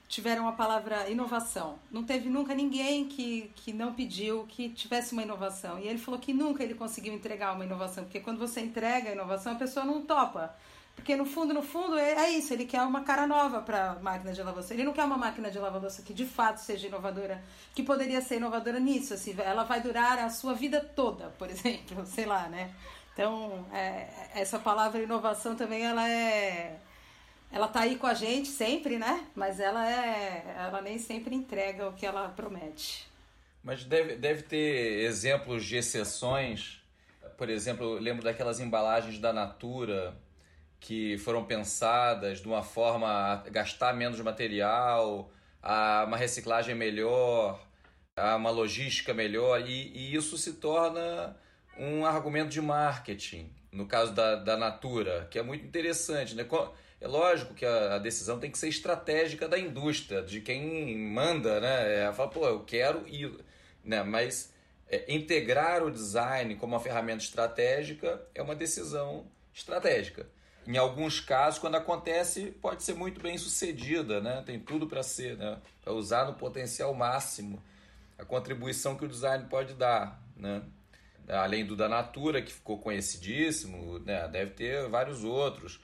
D: tiveram a palavra inovação. Não teve nunca ninguém que, que não pediu que tivesse uma inovação. E ele falou que nunca ele conseguiu entregar uma inovação, porque quando você entrega a inovação, a pessoa não topa. Porque no fundo, no fundo, é, é isso, ele quer uma cara nova para a máquina de lavar louça. Ele não quer uma máquina de lavar louça que de fato seja inovadora, que poderia ser inovadora nisso, assim, ela vai durar a sua vida toda, por exemplo, sei lá, né? Então, é, essa palavra inovação também ela é ela tá aí com a gente sempre, né? Mas ela é ela nem sempre entrega o que ela promete.
A: Mas deve, deve ter exemplos de exceções. Por exemplo, eu lembro daquelas embalagens da Natura que foram pensadas de uma forma a gastar menos material, a uma reciclagem melhor, a uma logística melhor, e, e isso se torna um argumento de marketing, no caso da, da Natura, que é muito interessante. Né? É lógico que a, a decisão tem que ser estratégica da indústria, de quem manda, né? É, fala, pô, eu quero ir. Né? Mas é, integrar o design como uma ferramenta estratégica é uma decisão estratégica. Em alguns casos, quando acontece, pode ser muito bem sucedida, né? tem tudo para ser, né? para usar no potencial máximo a contribuição que o design pode dar. Né? Além do da Natura, que ficou conhecidíssimo, né? deve ter vários outros.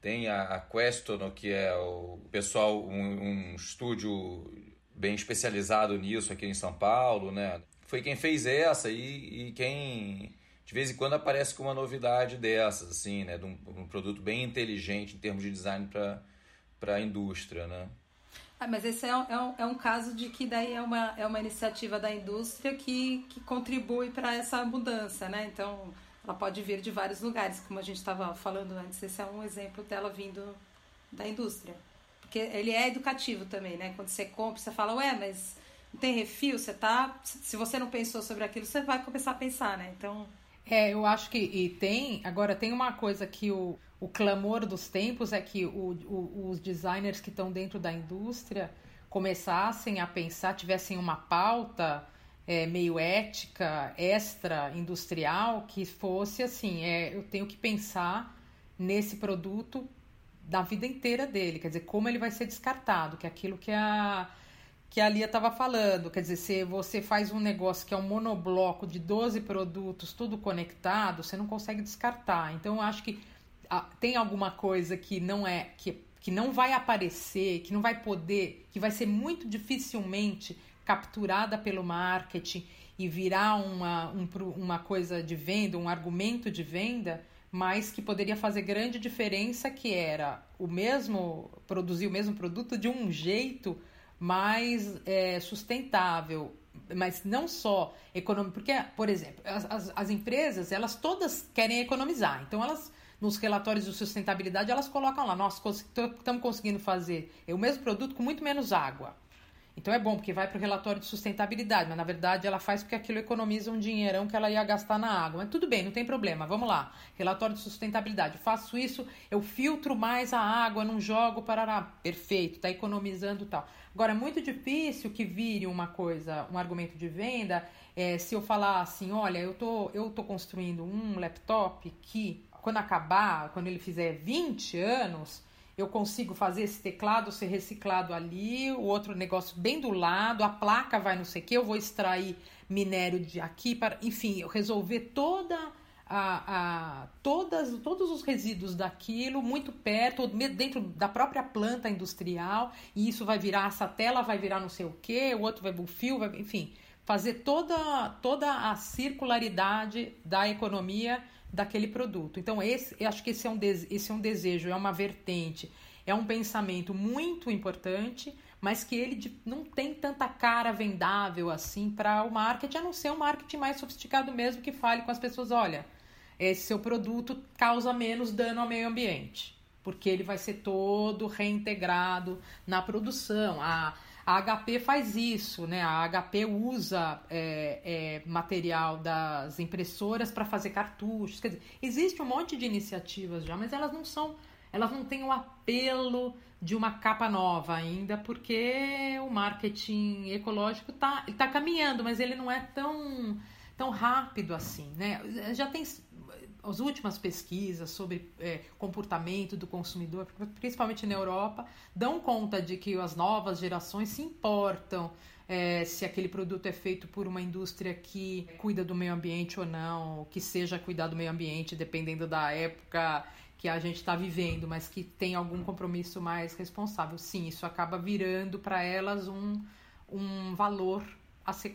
A: Tem a, a Questono, que é o pessoal, um, um estúdio bem especializado nisso aqui em São Paulo, né? foi quem fez essa e, e quem de vez em quando aparece com uma novidade dessas, assim, né? De um, um produto bem inteligente em termos de design para a indústria, né?
D: Ah, mas esse é um, é, um, é um caso de que daí é uma, é uma iniciativa da indústria que, que contribui para essa mudança, né? Então, ela pode vir de vários lugares, como a gente estava falando antes. Esse é um exemplo dela vindo da indústria. Porque ele é educativo também, né? Quando você compra, você fala, ué, mas não tem refil? Você tá... Se você não pensou sobre aquilo, você vai começar a pensar, né? Então...
C: É, eu acho que e tem. Agora, tem uma coisa que o, o clamor dos tempos é que o, o, os designers que estão dentro da indústria começassem a pensar, tivessem uma pauta é, meio ética, extra industrial, que fosse assim: é, eu tenho que pensar nesse produto da vida inteira dele, quer dizer, como ele vai ser descartado, que é aquilo que a que a Lia estava falando. Quer dizer, se você faz um negócio que é um monobloco de 12 produtos, tudo conectado, você não consegue descartar. Então, eu acho que tem alguma coisa que não é. Que, que não vai aparecer, que não vai poder, que vai ser muito dificilmente capturada pelo marketing e virar uma, um, uma coisa de venda, um argumento de venda, mas que poderia fazer grande diferença, que era o mesmo, produzir o mesmo produto de um jeito mais é, sustentável, mas não só econômico, porque, por exemplo, as, as, as, empresas, elas todas querem economizar, então elas, nos relatórios de sustentabilidade, elas colocam lá, nós estamos conseguindo fazer o mesmo produto com muito menos água. Então é bom, porque vai para o relatório de sustentabilidade, mas na verdade ela faz porque aquilo economiza um dinheirão que ela ia gastar na água. Mas tudo bem, não tem problema, vamos lá. Relatório de sustentabilidade. faço isso, eu filtro mais a água, não jogo para. Perfeito, está economizando tal. Agora, é muito difícil que vire uma coisa, um argumento de venda, é, se eu falar assim, olha, eu tô, eu tô construindo um laptop que, quando acabar, quando ele fizer 20 anos, eu consigo fazer esse teclado ser reciclado ali, o outro negócio bem do lado, a placa vai não sei o que, eu vou extrair minério de aqui para, enfim, eu resolver toda a, a, todas, todos os resíduos daquilo muito perto, dentro da própria planta industrial, e isso vai virar, essa tela vai virar não sei o que, o outro vai o fio, vai, enfim, fazer toda, toda a circularidade da economia daquele produto. Então, esse, eu acho que esse é, um esse é um desejo, é uma vertente, é um pensamento muito importante, mas que ele não tem tanta cara vendável assim para o marketing, a não ser um marketing mais sofisticado mesmo que fale com as pessoas, olha, esse seu produto causa menos dano ao meio ambiente, porque ele vai ser todo reintegrado na produção. A, a HP faz isso, né? A HP usa é, é, material das impressoras para fazer cartuchos. Quer dizer, existe um monte de iniciativas já, mas elas não são, elas não têm o apelo de uma capa nova ainda, porque o marketing ecológico está tá caminhando, mas ele não é tão tão rápido assim, né? Já tem as últimas pesquisas sobre é, comportamento do consumidor, principalmente na Europa, dão conta de que as novas gerações se importam é, se aquele produto é feito por uma indústria que cuida do meio ambiente ou não, que seja cuidar do meio ambiente, dependendo da época que a gente está vivendo, mas que tem algum compromisso mais responsável. Sim, isso acaba virando para elas um, um valor a ser,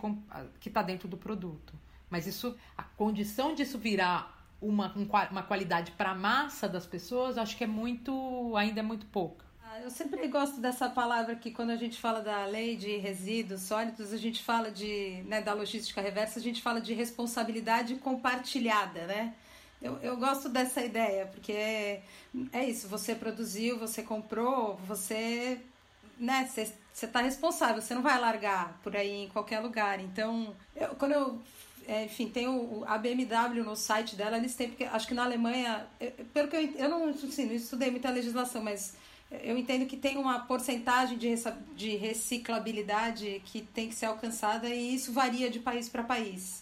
C: que está dentro do produto. Mas isso, a condição disso virar uma, uma qualidade para a massa das pessoas, acho que é muito, ainda é muito pouca.
D: Ah, eu sempre gosto dessa palavra que quando a gente fala da lei de resíduos sólidos, a gente fala de, né, da logística reversa, a gente fala de responsabilidade compartilhada, né? Eu, eu gosto dessa ideia, porque é, é isso, você produziu, você comprou, você né, você está responsável, você não vai largar por aí em qualquer lugar. Então, eu, quando eu é, enfim, tem o, a BMW no site dela, eles têm, porque acho que na Alemanha, pelo que eu, eu não, assim, não estudei muita legislação, mas eu entendo que tem uma porcentagem de, de reciclabilidade que tem que ser alcançada e isso varia de país para país.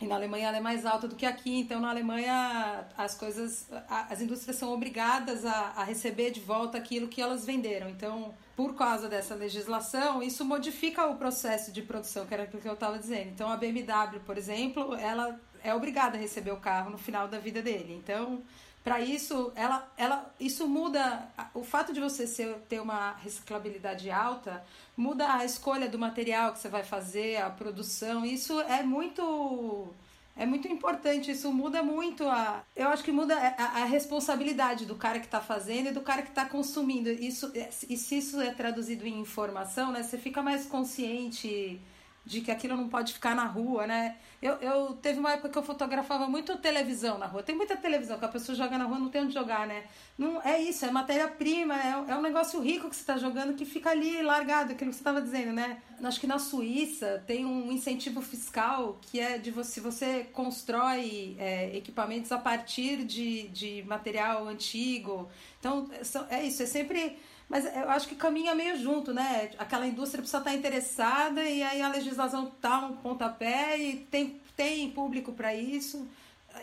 D: E na Alemanha ela é mais alta do que aqui, então na Alemanha as coisas, as indústrias são obrigadas a, a receber de volta aquilo que elas venderam. Então, por causa dessa legislação, isso modifica o processo de produção, que era aquilo que eu estava dizendo. Então, a BMW, por exemplo, ela é obrigada a receber o carro no final da vida dele. Então, para isso, ela, ela, isso muda. O fato de você ser, ter uma reciclabilidade alta muda a escolha do material que você vai fazer, a produção. Isso é muito. É muito importante, isso muda muito a. Eu acho que muda a, a responsabilidade do cara que está fazendo e do cara que está consumindo. Isso, e se isso é traduzido em informação, né? Você fica mais consciente de que aquilo não pode ficar na rua, né? Eu, eu teve uma época que eu fotografava muito televisão na rua. Tem muita televisão que a pessoa joga na rua não tem onde jogar, né? Não é isso, é matéria-prima, é, é um negócio rico que você está jogando que fica ali largado, aquilo que você estava dizendo, né? Acho que na Suíça tem um incentivo fiscal que é de você, você constrói é, equipamentos a partir de, de material antigo. Então, é isso, é sempre mas eu acho que caminha meio junto, né? Aquela indústria precisa estar interessada e aí a legislação tá um pontapé e tem, tem público para isso.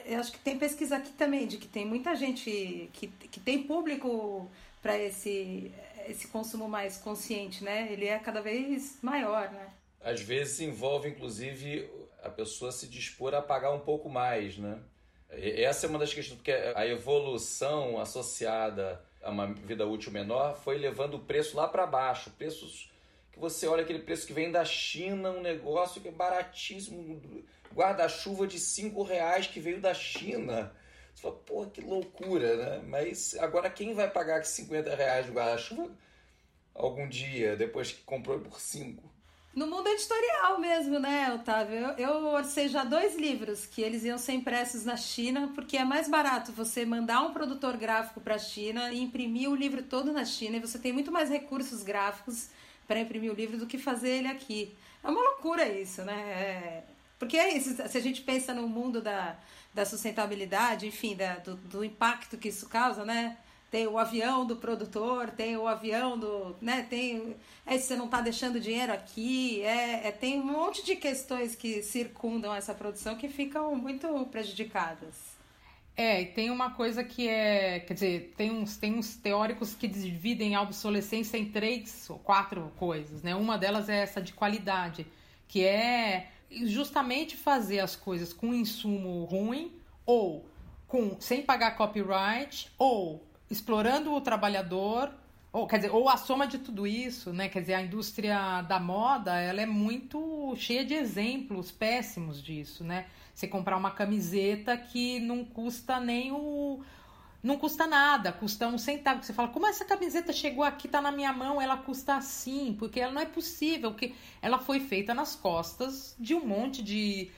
D: Eu acho que tem pesquisa aqui também de que tem muita gente que, que tem público para esse, esse consumo mais consciente, né? Ele é cada vez maior, né?
A: Às vezes envolve, inclusive, a pessoa se dispor a pagar um pouco mais, né? Essa é uma das questões, porque a evolução associada uma vida útil menor, foi levando o preço lá para baixo. Preços que você olha aquele preço que vem da China, um negócio que é baratíssimo, guarda-chuva de 5 reais que veio da China. Você fala, pô, que loucura, né? Mas agora quem vai pagar 50 reais no guarda-chuva algum dia, depois que comprou por 5?
D: No mundo editorial mesmo, né, Otávio? Eu, eu orcei já dois livros que eles iam ser impressos na China, porque é mais barato você mandar um produtor gráfico para a China e imprimir o livro todo na China, e você tem muito mais recursos gráficos para imprimir o livro do que fazer ele aqui. É uma loucura isso, né? É... Porque é isso, se a gente pensa no mundo da, da sustentabilidade, enfim, da, do, do impacto que isso causa, né? Tem o avião do produtor, tem o avião do. Né, tem. É, você não está deixando dinheiro aqui, é, é, tem um monte de questões que circundam essa produção que ficam muito prejudicadas.
C: É, e tem uma coisa que é. Quer dizer, tem uns, tem uns teóricos que dividem a obsolescência em três ou quatro coisas, né? Uma delas é essa de qualidade, que é justamente fazer as coisas com insumo ruim ou com sem pagar copyright ou explorando o trabalhador, ou quer dizer, ou a soma de tudo isso, né? Quer dizer, a indústria da moda, ela é muito cheia de exemplos péssimos disso, né? Você comprar uma camiseta que não custa nem o não custa nada, custa um centavo. Você fala, como essa camiseta chegou aqui, tá na minha mão, ela custa assim, porque ela não é possível, que ela foi feita nas costas de um monte de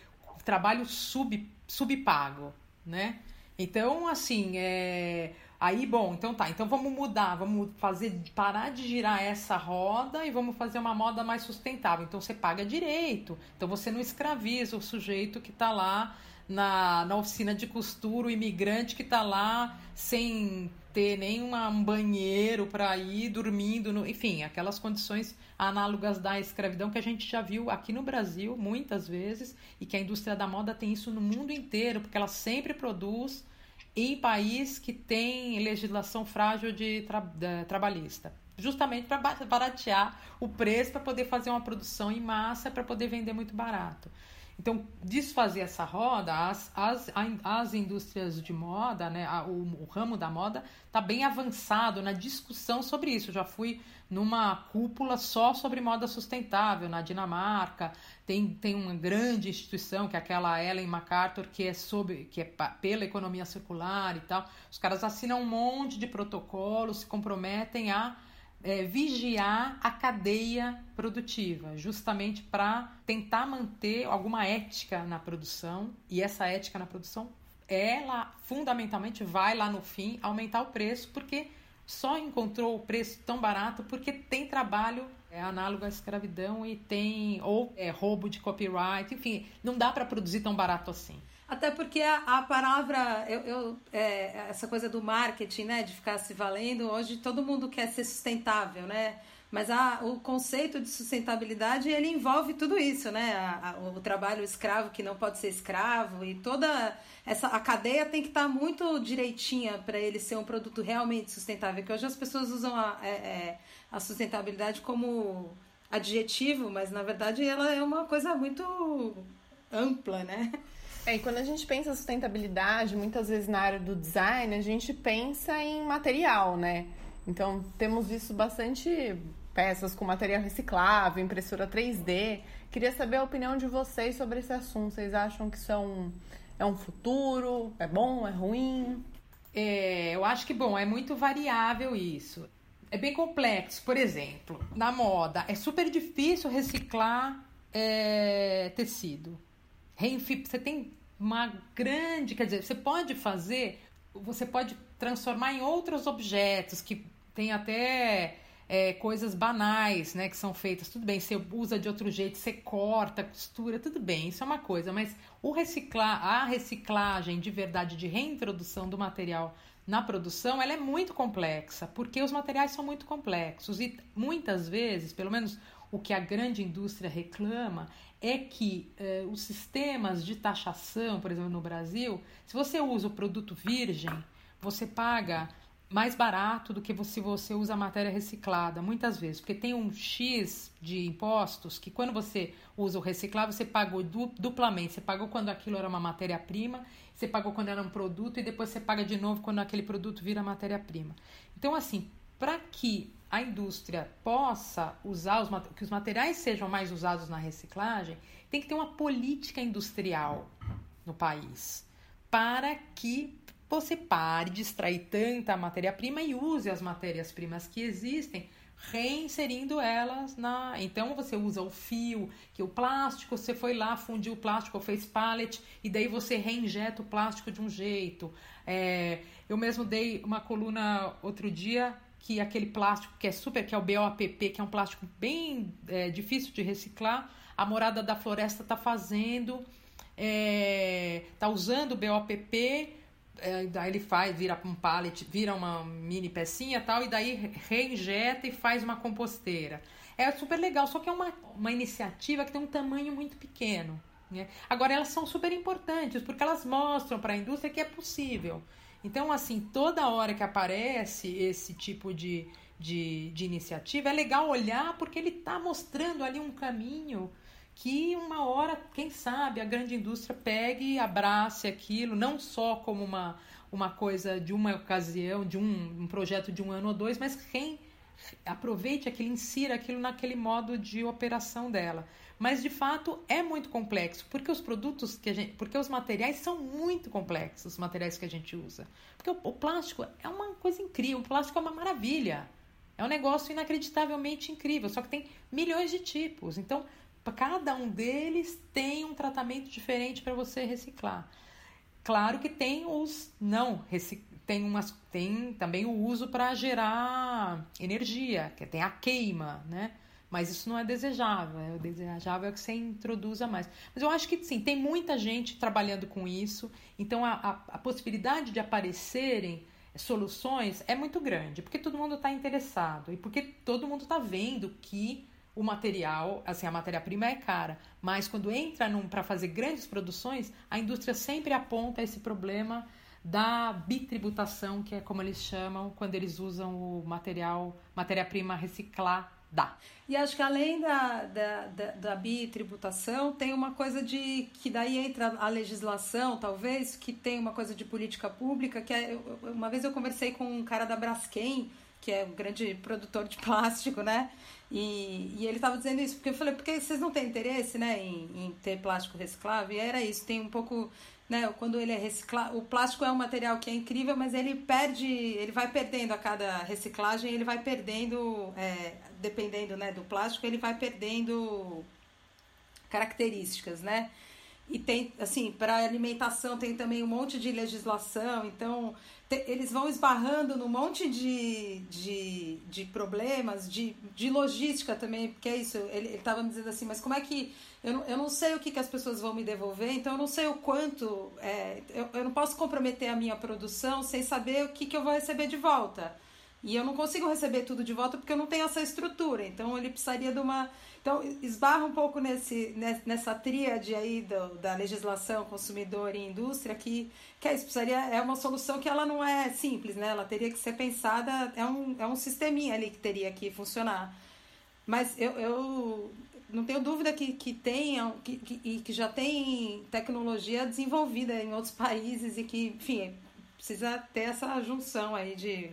C: trabalho sub, subpago, né? Então, assim, é, Aí, bom, então tá, então vamos mudar, vamos fazer, parar de girar essa roda e vamos fazer uma moda mais sustentável. Então você paga direito, então você não escraviza o sujeito que está lá na, na oficina de costura, o imigrante que está lá sem ter nenhum um banheiro para ir dormindo, no, enfim, aquelas condições análogas da escravidão que a gente já viu aqui no Brasil muitas vezes e que a indústria da moda tem isso no mundo inteiro, porque ela sempre produz em país que tem legislação frágil de, tra trabalhista. Justamente para baratear o preço para poder fazer uma produção em massa para poder vender muito barato. Então, desfazer essa roda, as, as, as indústrias de moda, né, a, o, o, ramo da moda, está bem avançado na discussão sobre isso. Eu já fui numa cúpula só sobre moda sustentável na Dinamarca. Tem, tem uma grande instituição, que é aquela Ellen MacArthur, que é, sobre, que é pela economia circular e tal. Os caras assinam um monte de protocolos, se comprometem a é, vigiar a cadeia produtiva, justamente para tentar manter alguma ética na produção, e essa ética na produção, ela fundamentalmente vai lá no fim aumentar o preço, porque só encontrou o preço tão barato porque tem trabalho é análogo à escravidão e tem ou é, roubo de copyright, enfim, não dá para produzir tão barato assim.
D: Até porque a, a palavra, eu, eu é, essa coisa do marketing, né, de ficar se valendo, hoje todo mundo quer ser sustentável, né? Mas a, o conceito de sustentabilidade ele envolve tudo isso, né? A, a, o trabalho escravo que não pode ser escravo e toda essa a cadeia tem que estar tá muito direitinha para ele ser um produto realmente sustentável. Que hoje as pessoas usam a, é, é, a sustentabilidade como adjetivo, mas na verdade ela é uma coisa muito ampla, né?
B: É, e quando a gente pensa sustentabilidade, muitas vezes na área do design, a gente pensa em material, né? Então, temos visto bastante peças com material reciclável, impressora 3D. Queria saber a opinião de vocês sobre esse assunto. Vocês acham que isso é um, é um futuro? É bom? É ruim?
C: É, eu acho que, bom, é muito variável isso. É bem complexo. Por exemplo, na moda, é super difícil reciclar é, tecido. Você tem uma grande. Quer dizer, você pode fazer. Você pode transformar em outros objetos que tem até é, coisas banais, né, que são feitas. Tudo bem, você usa de outro jeito, você corta, costura, tudo bem, isso é uma coisa. Mas o reciclar, a reciclagem de verdade, de reintrodução do material na produção, ela é muito complexa, porque os materiais são muito complexos e muitas vezes, pelo menos o que a grande indústria reclama, é que eh, os sistemas de taxação, por exemplo, no Brasil, se você usa o produto virgem, você paga mais barato do que se você usa matéria reciclada, muitas vezes, porque tem um X de impostos que quando você usa o reciclado, você pagou duplamente. Você pagou quando aquilo era uma matéria-prima, você pagou quando era um produto e depois você paga de novo quando aquele produto vira matéria-prima. Então, assim, para que a indústria possa usar os que os materiais sejam mais usados na reciclagem, tem que ter uma política industrial no país para que você pare de extrair tanta matéria-prima e use as matérias-primas que existem, reinserindo elas na. Então você usa o fio, que o plástico, você foi lá, fundiu o plástico, fez pallet, e daí você reinjeta o plástico de um jeito. É, eu mesmo dei uma coluna outro dia que aquele plástico que é super, que é o BOPP, que é um plástico bem é, difícil de reciclar, a morada da floresta está fazendo, está é, tá usando o BOPP é, daí ele faz, vira um pallet, vira uma mini pecinha tal, e daí reinjeta e faz uma composteira. É super legal, só que é uma, uma iniciativa que tem um tamanho muito pequeno. Né? Agora, elas são super importantes, porque elas mostram para a indústria que é possível. Então, assim, toda hora que aparece esse tipo de, de, de iniciativa, é legal olhar porque ele está mostrando ali um caminho que uma hora, quem sabe, a grande indústria pegue e abrace aquilo, não só como uma, uma coisa de uma ocasião, de um, um projeto de um ano ou dois, mas quem aproveite aquilo, insira aquilo naquele modo de operação dela. Mas de fato é muito complexo, porque os produtos que a gente, porque os materiais são muito complexos, os materiais que a gente usa. Porque o, o plástico é uma coisa incrível, o plástico é uma maravilha. É um negócio inacreditavelmente incrível, só que tem milhões de tipos. Então, cada um deles tem um tratamento diferente para você reciclar. Claro que tem os não tem umas tem também o uso para gerar energia, que tem a queima, né? Mas isso não é desejável. É o desejável é que você introduza mais. Mas eu acho que sim, tem muita gente trabalhando com isso. Então a, a, a possibilidade de aparecerem soluções é muito grande, porque todo mundo está interessado e porque todo mundo está vendo que o material, assim, a matéria-prima é cara, mas quando entra para fazer grandes produções, a indústria sempre aponta esse problema da bitributação, que é como eles chamam quando eles usam o material, matéria-prima reciclada.
D: E acho que além da, da, da, da, bitributação, tem uma coisa de que daí entra a legislação, talvez, que tem uma coisa de política pública, que é, uma vez eu conversei com um cara da Braskem, que é um grande produtor de plástico, né? E, e ele estava dizendo isso, porque eu falei, porque vocês não têm interesse, né, em, em ter plástico reciclável? E era isso, tem um pouco, né, quando ele é reciclado, o plástico é um material que é incrível, mas ele perde, ele vai perdendo a cada reciclagem, ele vai perdendo, é, dependendo, né, do plástico, ele vai perdendo características, né? E tem, assim, para alimentação tem também um monte de legislação, então te, eles vão esbarrando num monte de, de, de problemas, de, de logística também, porque é isso, ele estava me dizendo assim, mas como é que. Eu não, eu não sei o que, que as pessoas vão me devolver, então eu não sei o quanto. É, eu, eu não posso comprometer a minha produção sem saber o que, que eu vou receber de volta. E eu não consigo receber tudo de volta porque eu não tenho essa estrutura. Então ele precisaria de uma então, esbarra um pouco nesse, nessa tríade aí do, da legislação, consumidor e indústria, que, que é isso, precisaria, é uma solução que ela não é simples, né? Ela teria que ser pensada, é um, é um sisteminha ali que teria que funcionar. Mas eu, eu não tenho dúvida que, que tenham que, que, que já tem tecnologia desenvolvida em outros países e que, enfim, precisa ter essa junção aí de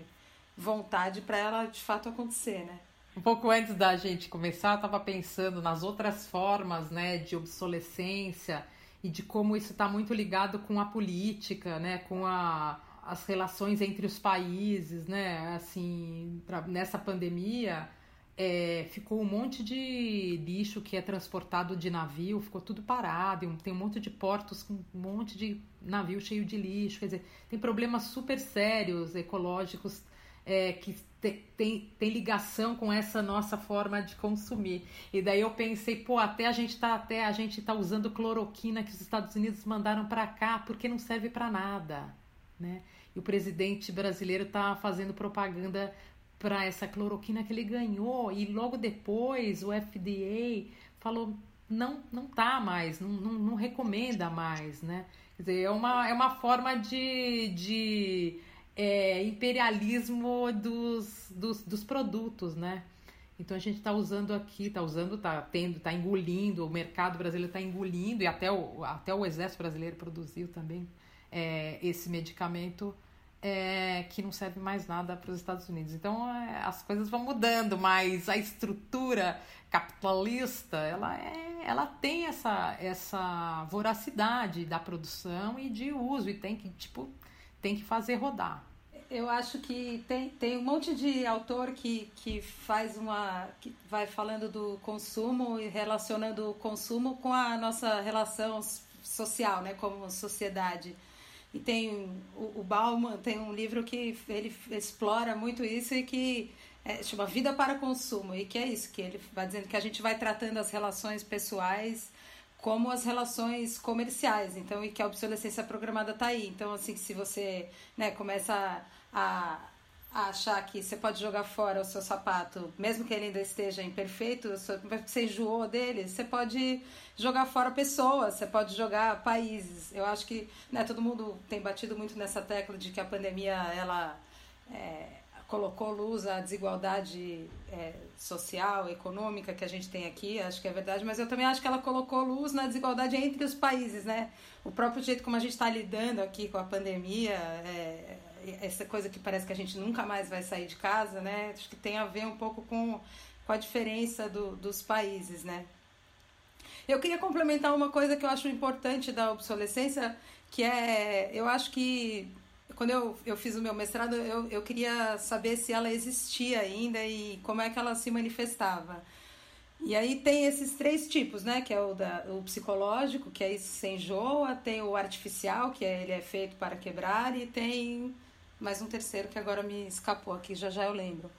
D: vontade para ela de fato acontecer, né?
C: Um pouco antes da gente começar, eu estava pensando nas outras formas né, de obsolescência e de como isso está muito ligado com a política, né, com a, as relações entre os países, né, assim, pra, nessa pandemia é, ficou um monte de lixo que é transportado de navio, ficou tudo parado, tem um monte de portos com um monte de navio cheio de lixo, quer dizer, tem problemas super sérios ecológicos é, que tem, tem, tem, ligação com essa nossa forma de consumir. E daí eu pensei, pô, até a gente tá até a gente tá usando cloroquina que os Estados Unidos mandaram para cá porque não serve para nada, né? E o presidente brasileiro tá fazendo propaganda para essa cloroquina que ele ganhou e logo depois o FDA falou não não tá mais, não, não, não recomenda mais, né? Quer dizer, é uma, é uma forma de, de é, imperialismo dos, dos, dos, produtos, né? Então a gente está usando aqui, está usando, está tendo, está engolindo, o mercado brasileiro está engolindo, e até o, até o exército brasileiro produziu também é, esse medicamento é, que não serve mais nada para os Estados Unidos. Então é, as coisas vão mudando, mas a estrutura capitalista ela, é, ela tem essa, essa voracidade da produção e de uso, e tem que, tipo, tem que fazer rodar.
D: Eu acho que tem, tem um monte de autor que, que faz uma. que vai falando do consumo e relacionando o consumo com a nossa relação social, né, como sociedade. E tem o, o Bauman tem um livro que ele explora muito isso e que é, chama Vida para Consumo, e que é isso, que ele vai dizendo que a gente vai tratando as relações pessoais como as relações comerciais, então, e que a obsolescência programada está aí. Então, assim, se você né, começa a, a, achar que você pode jogar fora o seu sapato, mesmo que ele ainda esteja imperfeito, você enjoou dele, você pode jogar fora pessoas, você pode jogar países. Eu acho que né, todo mundo tem batido muito nessa tecla de que a pandemia, ela... É, colocou luz à desigualdade é, social, econômica que a gente tem aqui, acho que é verdade, mas eu também acho que ela colocou luz na desigualdade entre os países, né? O próprio jeito como a gente está lidando aqui com a pandemia, é, essa coisa que parece que a gente nunca mais vai sair de casa, né? Acho que tem a ver um pouco com, com a diferença do, dos países, né? Eu queria complementar uma coisa que eu acho importante da obsolescência, que é, eu acho que quando eu, eu fiz o meu mestrado, eu, eu queria saber se ela existia ainda e como é que ela se manifestava. E aí tem esses três tipos, né? Que é o, da, o psicológico, que é isso sem enjoa, tem o artificial, que é, ele é feito para quebrar, e tem mais um terceiro que agora me escapou aqui, já já eu lembro.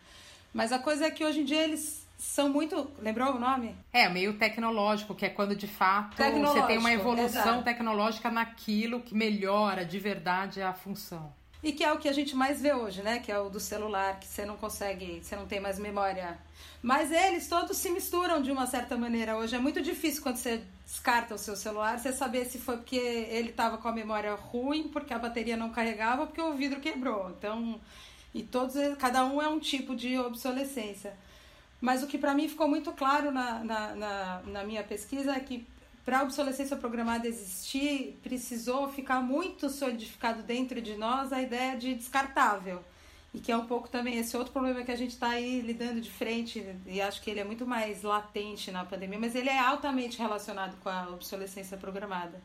D: Mas a coisa é que hoje em dia eles são muito. Lembrou o nome?
C: É, meio tecnológico, que é quando de fato você tem uma evolução exato. tecnológica naquilo que melhora de verdade a função.
D: E que é o que a gente mais vê hoje, né? Que é o do celular, que você não consegue, você não tem mais memória. Mas eles todos se misturam de uma certa maneira. Hoje é muito difícil quando você descarta o seu celular, você saber se foi porque ele estava com a memória ruim, porque a bateria não carregava, porque o vidro quebrou. Então, e todos, cada um é um tipo de obsolescência. Mas o que para mim ficou muito claro na, na, na, na minha pesquisa é que para a obsolescência programada existir, precisou ficar muito solidificado dentro de nós a ideia de descartável. E que é um pouco também esse outro problema que a gente está aí lidando de frente, e acho que ele é muito mais latente na pandemia, mas ele é altamente relacionado com a obsolescência programada.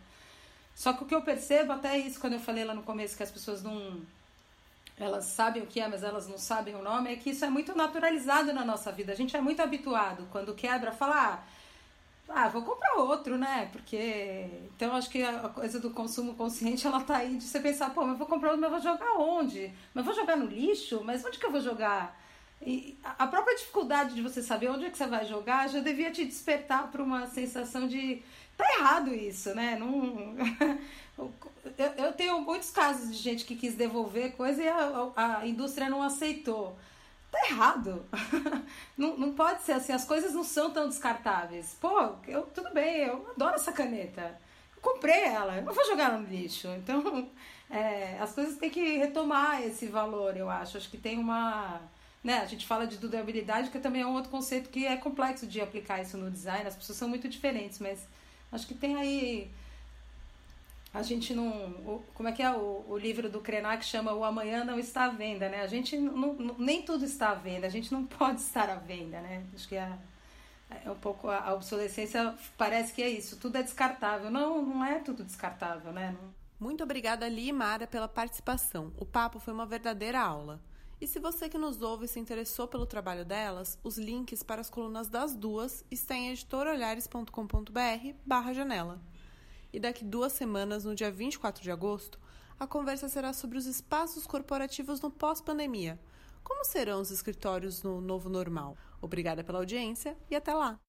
D: Só que o que eu percebo, até isso, quando eu falei lá no começo que as pessoas não elas sabem o que é, mas elas não sabem o nome, é que isso é muito naturalizado na nossa vida. A gente é muito habituado, quando quebra, falar, ah, ah, vou comprar outro, né? Porque. Então, acho que a coisa do consumo consciente, ela tá aí de você pensar, pô, mas vou comprar outro, mas vou jogar onde? Mas vou jogar no lixo? Mas onde que eu vou jogar? E a própria dificuldade de você saber onde é que você vai jogar já devia te despertar para uma sensação de tá errado isso, né? Não... eu, tenho muitos casos de gente que quis devolver coisa e a, a indústria não aceitou. Tá errado. não, não pode ser assim, as coisas não são tão descartáveis. Pô, eu, tudo bem, eu adoro essa caneta. Eu comprei ela, eu não vou jogar no lixo. Então, é, as coisas têm que retomar esse valor, eu acho. Acho que tem uma né, a gente fala de durabilidade, que também é um outro conceito que é complexo de aplicar isso no design, as pessoas são muito diferentes, mas acho que tem aí a gente não. O, como é que é o, o livro do Krenak chama O Amanhã Não Está à Venda, né? A gente não, não, nem tudo está à venda, a gente não pode estar à venda, né? Acho que é, é um pouco a, a obsolescência parece que é isso, tudo é descartável. Não, não é tudo descartável, né?
B: Muito obrigada, Ali e Mara, pela participação. O papo foi uma verdadeira aula. E se você que nos ouve se interessou pelo trabalho delas, os links para as colunas das duas estão em editorolhares.com.br barra janela e daqui duas semanas, no dia 24 de agosto, a conversa será sobre os espaços corporativos no pós-pandemia. Como serão os escritórios no novo normal? Obrigada pela audiência e até lá!